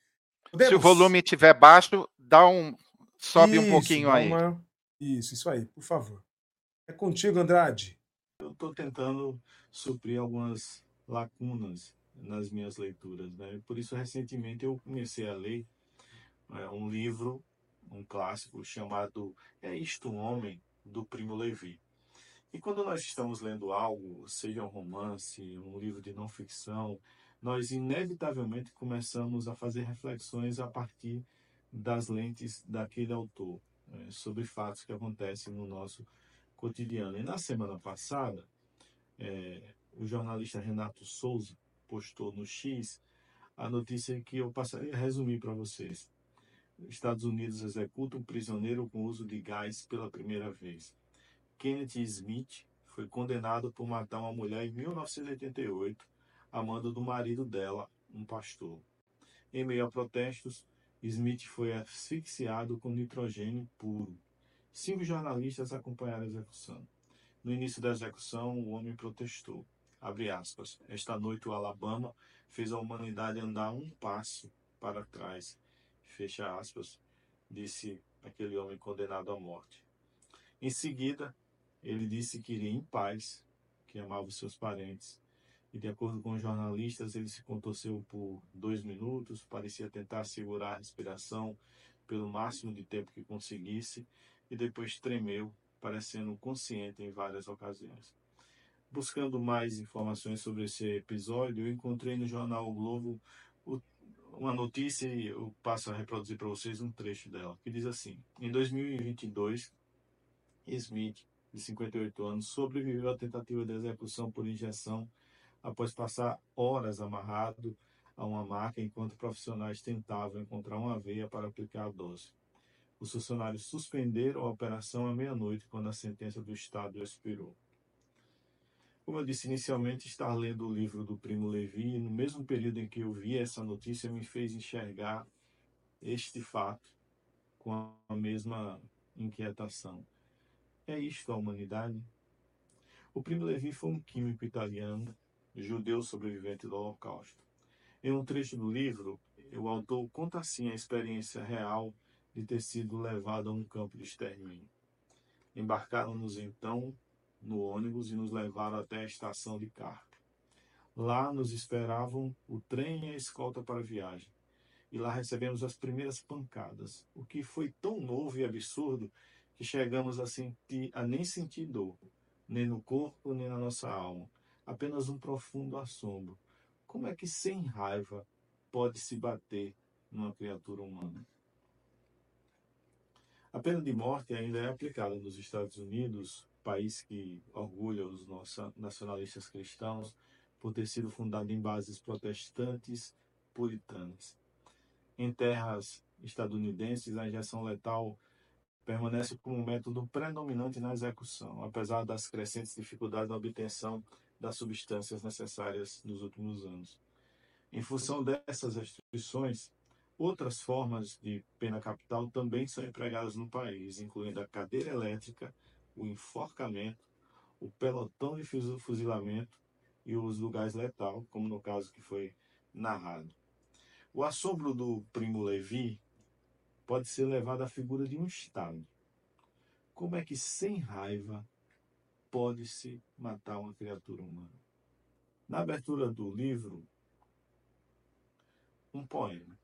Podemos? Se o volume estiver baixo, dá um sobe isso, um pouquinho aí. Uma... Isso, isso aí, por favor. É contigo, Andrade. Eu estou tentando suprir algumas lacunas nas minhas leituras, né? Por isso recentemente eu comecei a ler é, um livro um clássico chamado É Isto um Homem, do Primo Levi. E quando nós estamos lendo algo, seja um romance, um livro de não ficção, nós inevitavelmente começamos a fazer reflexões a partir das lentes daquele autor, né, sobre fatos que acontecem no nosso cotidiano. E na semana passada, é, o jornalista Renato Souza postou no X a notícia que eu passaria a resumir para vocês. Estados Unidos executa um prisioneiro com uso de gás pela primeira vez. Kenneth Smith foi condenado por matar uma mulher em 1988, a mando do marido dela, um pastor. Em meio a protestos, Smith foi asfixiado com nitrogênio puro. Cinco jornalistas acompanharam a execução. No início da execução, o homem protestou. Aspas, Esta noite o Alabama fez a humanidade andar um passo para trás fecha aspas, disse aquele homem condenado à morte. Em seguida, ele disse que iria em paz, que amava os seus parentes. E, de acordo com os jornalistas, ele se contorceu por dois minutos, parecia tentar segurar a respiração pelo máximo de tempo que conseguisse, e depois tremeu, parecendo consciente em várias ocasiões. Buscando mais informações sobre esse episódio, eu encontrei no jornal o Globo uma notícia e eu passo a reproduzir para vocês um trecho dela, que diz assim: Em 2022, Smith, de 58 anos, sobreviveu à tentativa de execução por injeção após passar horas amarrado a uma maca enquanto profissionais tentavam encontrar uma veia para aplicar a dose. Os funcionários suspenderam a operação à meia-noite quando a sentença do Estado expirou. Como eu disse inicialmente, estar lendo o livro do Primo Levi, no mesmo período em que eu vi essa notícia, me fez enxergar este fato com a mesma inquietação. É isto a humanidade? O Primo Levi foi um químico italiano, judeu sobrevivente do Holocausto. Em um trecho do livro, o autor conta assim a experiência real de ter sido levado a um campo de extermínio. Embarcaram-nos então no ônibus e nos levaram até a estação de Carpe. Lá nos esperavam o trem e a escolta para a viagem. E lá recebemos as primeiras pancadas, o que foi tão novo e absurdo que chegamos a, sentir, a nem sentir dor, nem no corpo, nem na nossa alma. Apenas um profundo assombro. Como é que sem raiva pode se bater numa criatura humana? A pena de morte ainda é aplicada nos Estados Unidos país que orgulha os nossos nacionalistas cristãos por ter sido fundado em bases protestantes puritanas. Em terras estadunidenses, a injeção letal permanece como um método predominante na execução, apesar das crescentes dificuldades na obtenção das substâncias necessárias nos últimos anos. Em função dessas restrições, Outras formas de pena capital também são empregadas no país, incluindo a cadeira elétrica, o enforcamento, o pelotão de fuzilamento e os lugares letal, como no caso que foi narrado. O assombro do primo Levi pode ser levado à figura de um Estado. Como é que, sem raiva, pode-se matar uma criatura humana? Na abertura do livro, um poema.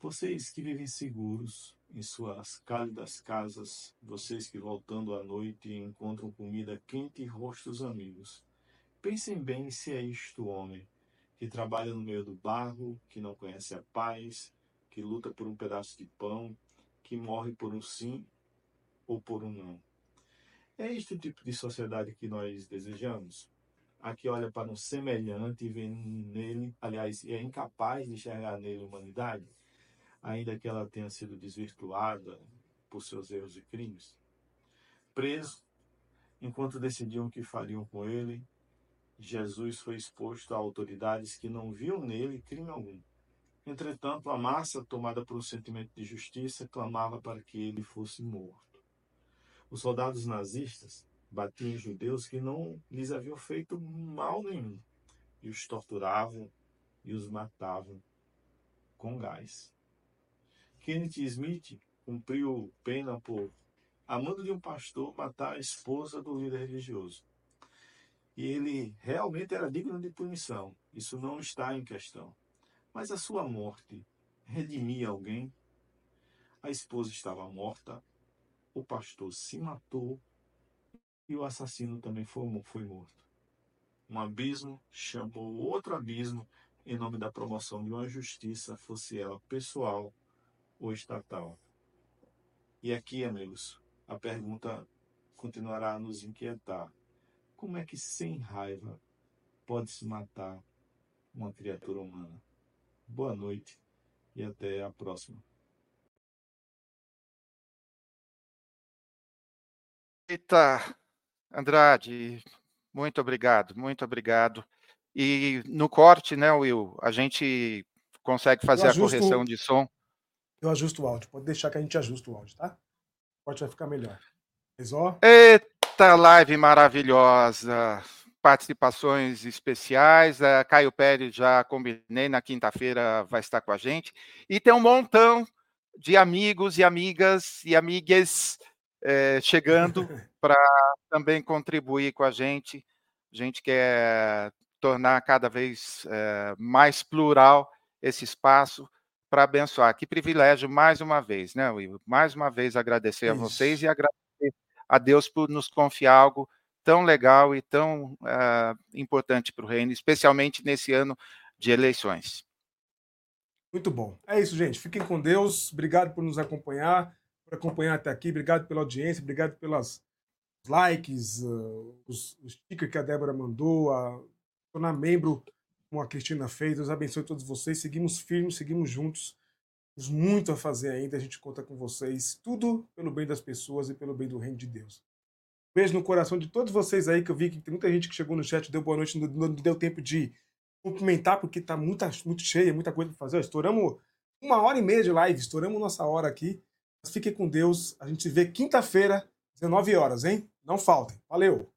Vocês que vivem seguros em suas cálidas casas, vocês que voltando à noite encontram comida quente e rostos amigos, pensem bem se é isto homem, que trabalha no meio do barro, que não conhece a paz, que luta por um pedaço de pão, que morre por um sim ou por um não. É este o tipo de sociedade que nós desejamos? A que olha para um semelhante e vê nele, aliás, é incapaz de enxergar nele humanidade? ainda que ela tenha sido desvirtuada por seus erros e crimes. Preso, enquanto decidiam o que fariam com ele, Jesus foi exposto a autoridades que não viam nele crime algum. Entretanto, a massa, tomada por um sentimento de justiça, clamava para que ele fosse morto. Os soldados nazistas batiam em judeus que não lhes haviam feito mal nenhum e os torturavam e os matavam com gás. Kenneth Smith cumpriu pena por, amando de um pastor, matar a esposa do líder religioso. E ele realmente era digno de punição. Isso não está em questão. Mas a sua morte redimia alguém? A esposa estava morta, o pastor se matou e o assassino também foi, foi morto. Um abismo chamou outro abismo em nome da promoção de uma justiça, fosse ela pessoal ou estatal? E aqui, amigos, a pergunta continuará a nos inquietar. Como é que sem raiva pode-se matar uma criatura humana? Boa noite e até a próxima. Eita, Andrade, muito obrigado, muito obrigado. E no corte, né, Will, a gente consegue fazer a correção de som eu ajusto o áudio. Pode deixar que a gente ajusta o áudio, tá? O corte vai ficar melhor. Eita, live maravilhosa! Participações especiais. A Caio Pérez já combinei, na quinta-feira vai estar com a gente. E tem um montão de amigos e amigas e amigas é, chegando para também contribuir com a gente. A gente quer tornar cada vez é, mais plural esse espaço para abençoar. Que privilégio, mais uma vez, né, Will? Mais uma vez agradecer Isso. a vocês e agradecer a Deus por nos confiar algo tão legal e tão uh, importante para o reino, especialmente nesse ano de eleições. Muito bom. É isso, gente. Fiquem com Deus. Obrigado por nos acompanhar, por acompanhar até aqui. Obrigado pela audiência, obrigado pelas likes, uh, os, stickers que a Débora mandou, a tornar membro como a Cristina fez. Deus abençoe todos vocês. Seguimos firmes, seguimos juntos. Temos muito a fazer ainda. A gente conta com vocês. Tudo pelo bem das pessoas e pelo bem do reino de Deus. Beijo no coração de todos vocês aí, que eu vi que tem muita gente que chegou no chat, deu boa noite, não, não deu tempo de cumprimentar, porque tá muita, muito cheia, muita coisa para fazer. Estouramos uma hora e meia de live, estouramos nossa hora aqui. Mas fiquem com Deus. A gente se vê quinta-feira, 19 horas, hein? Não faltem. Valeu!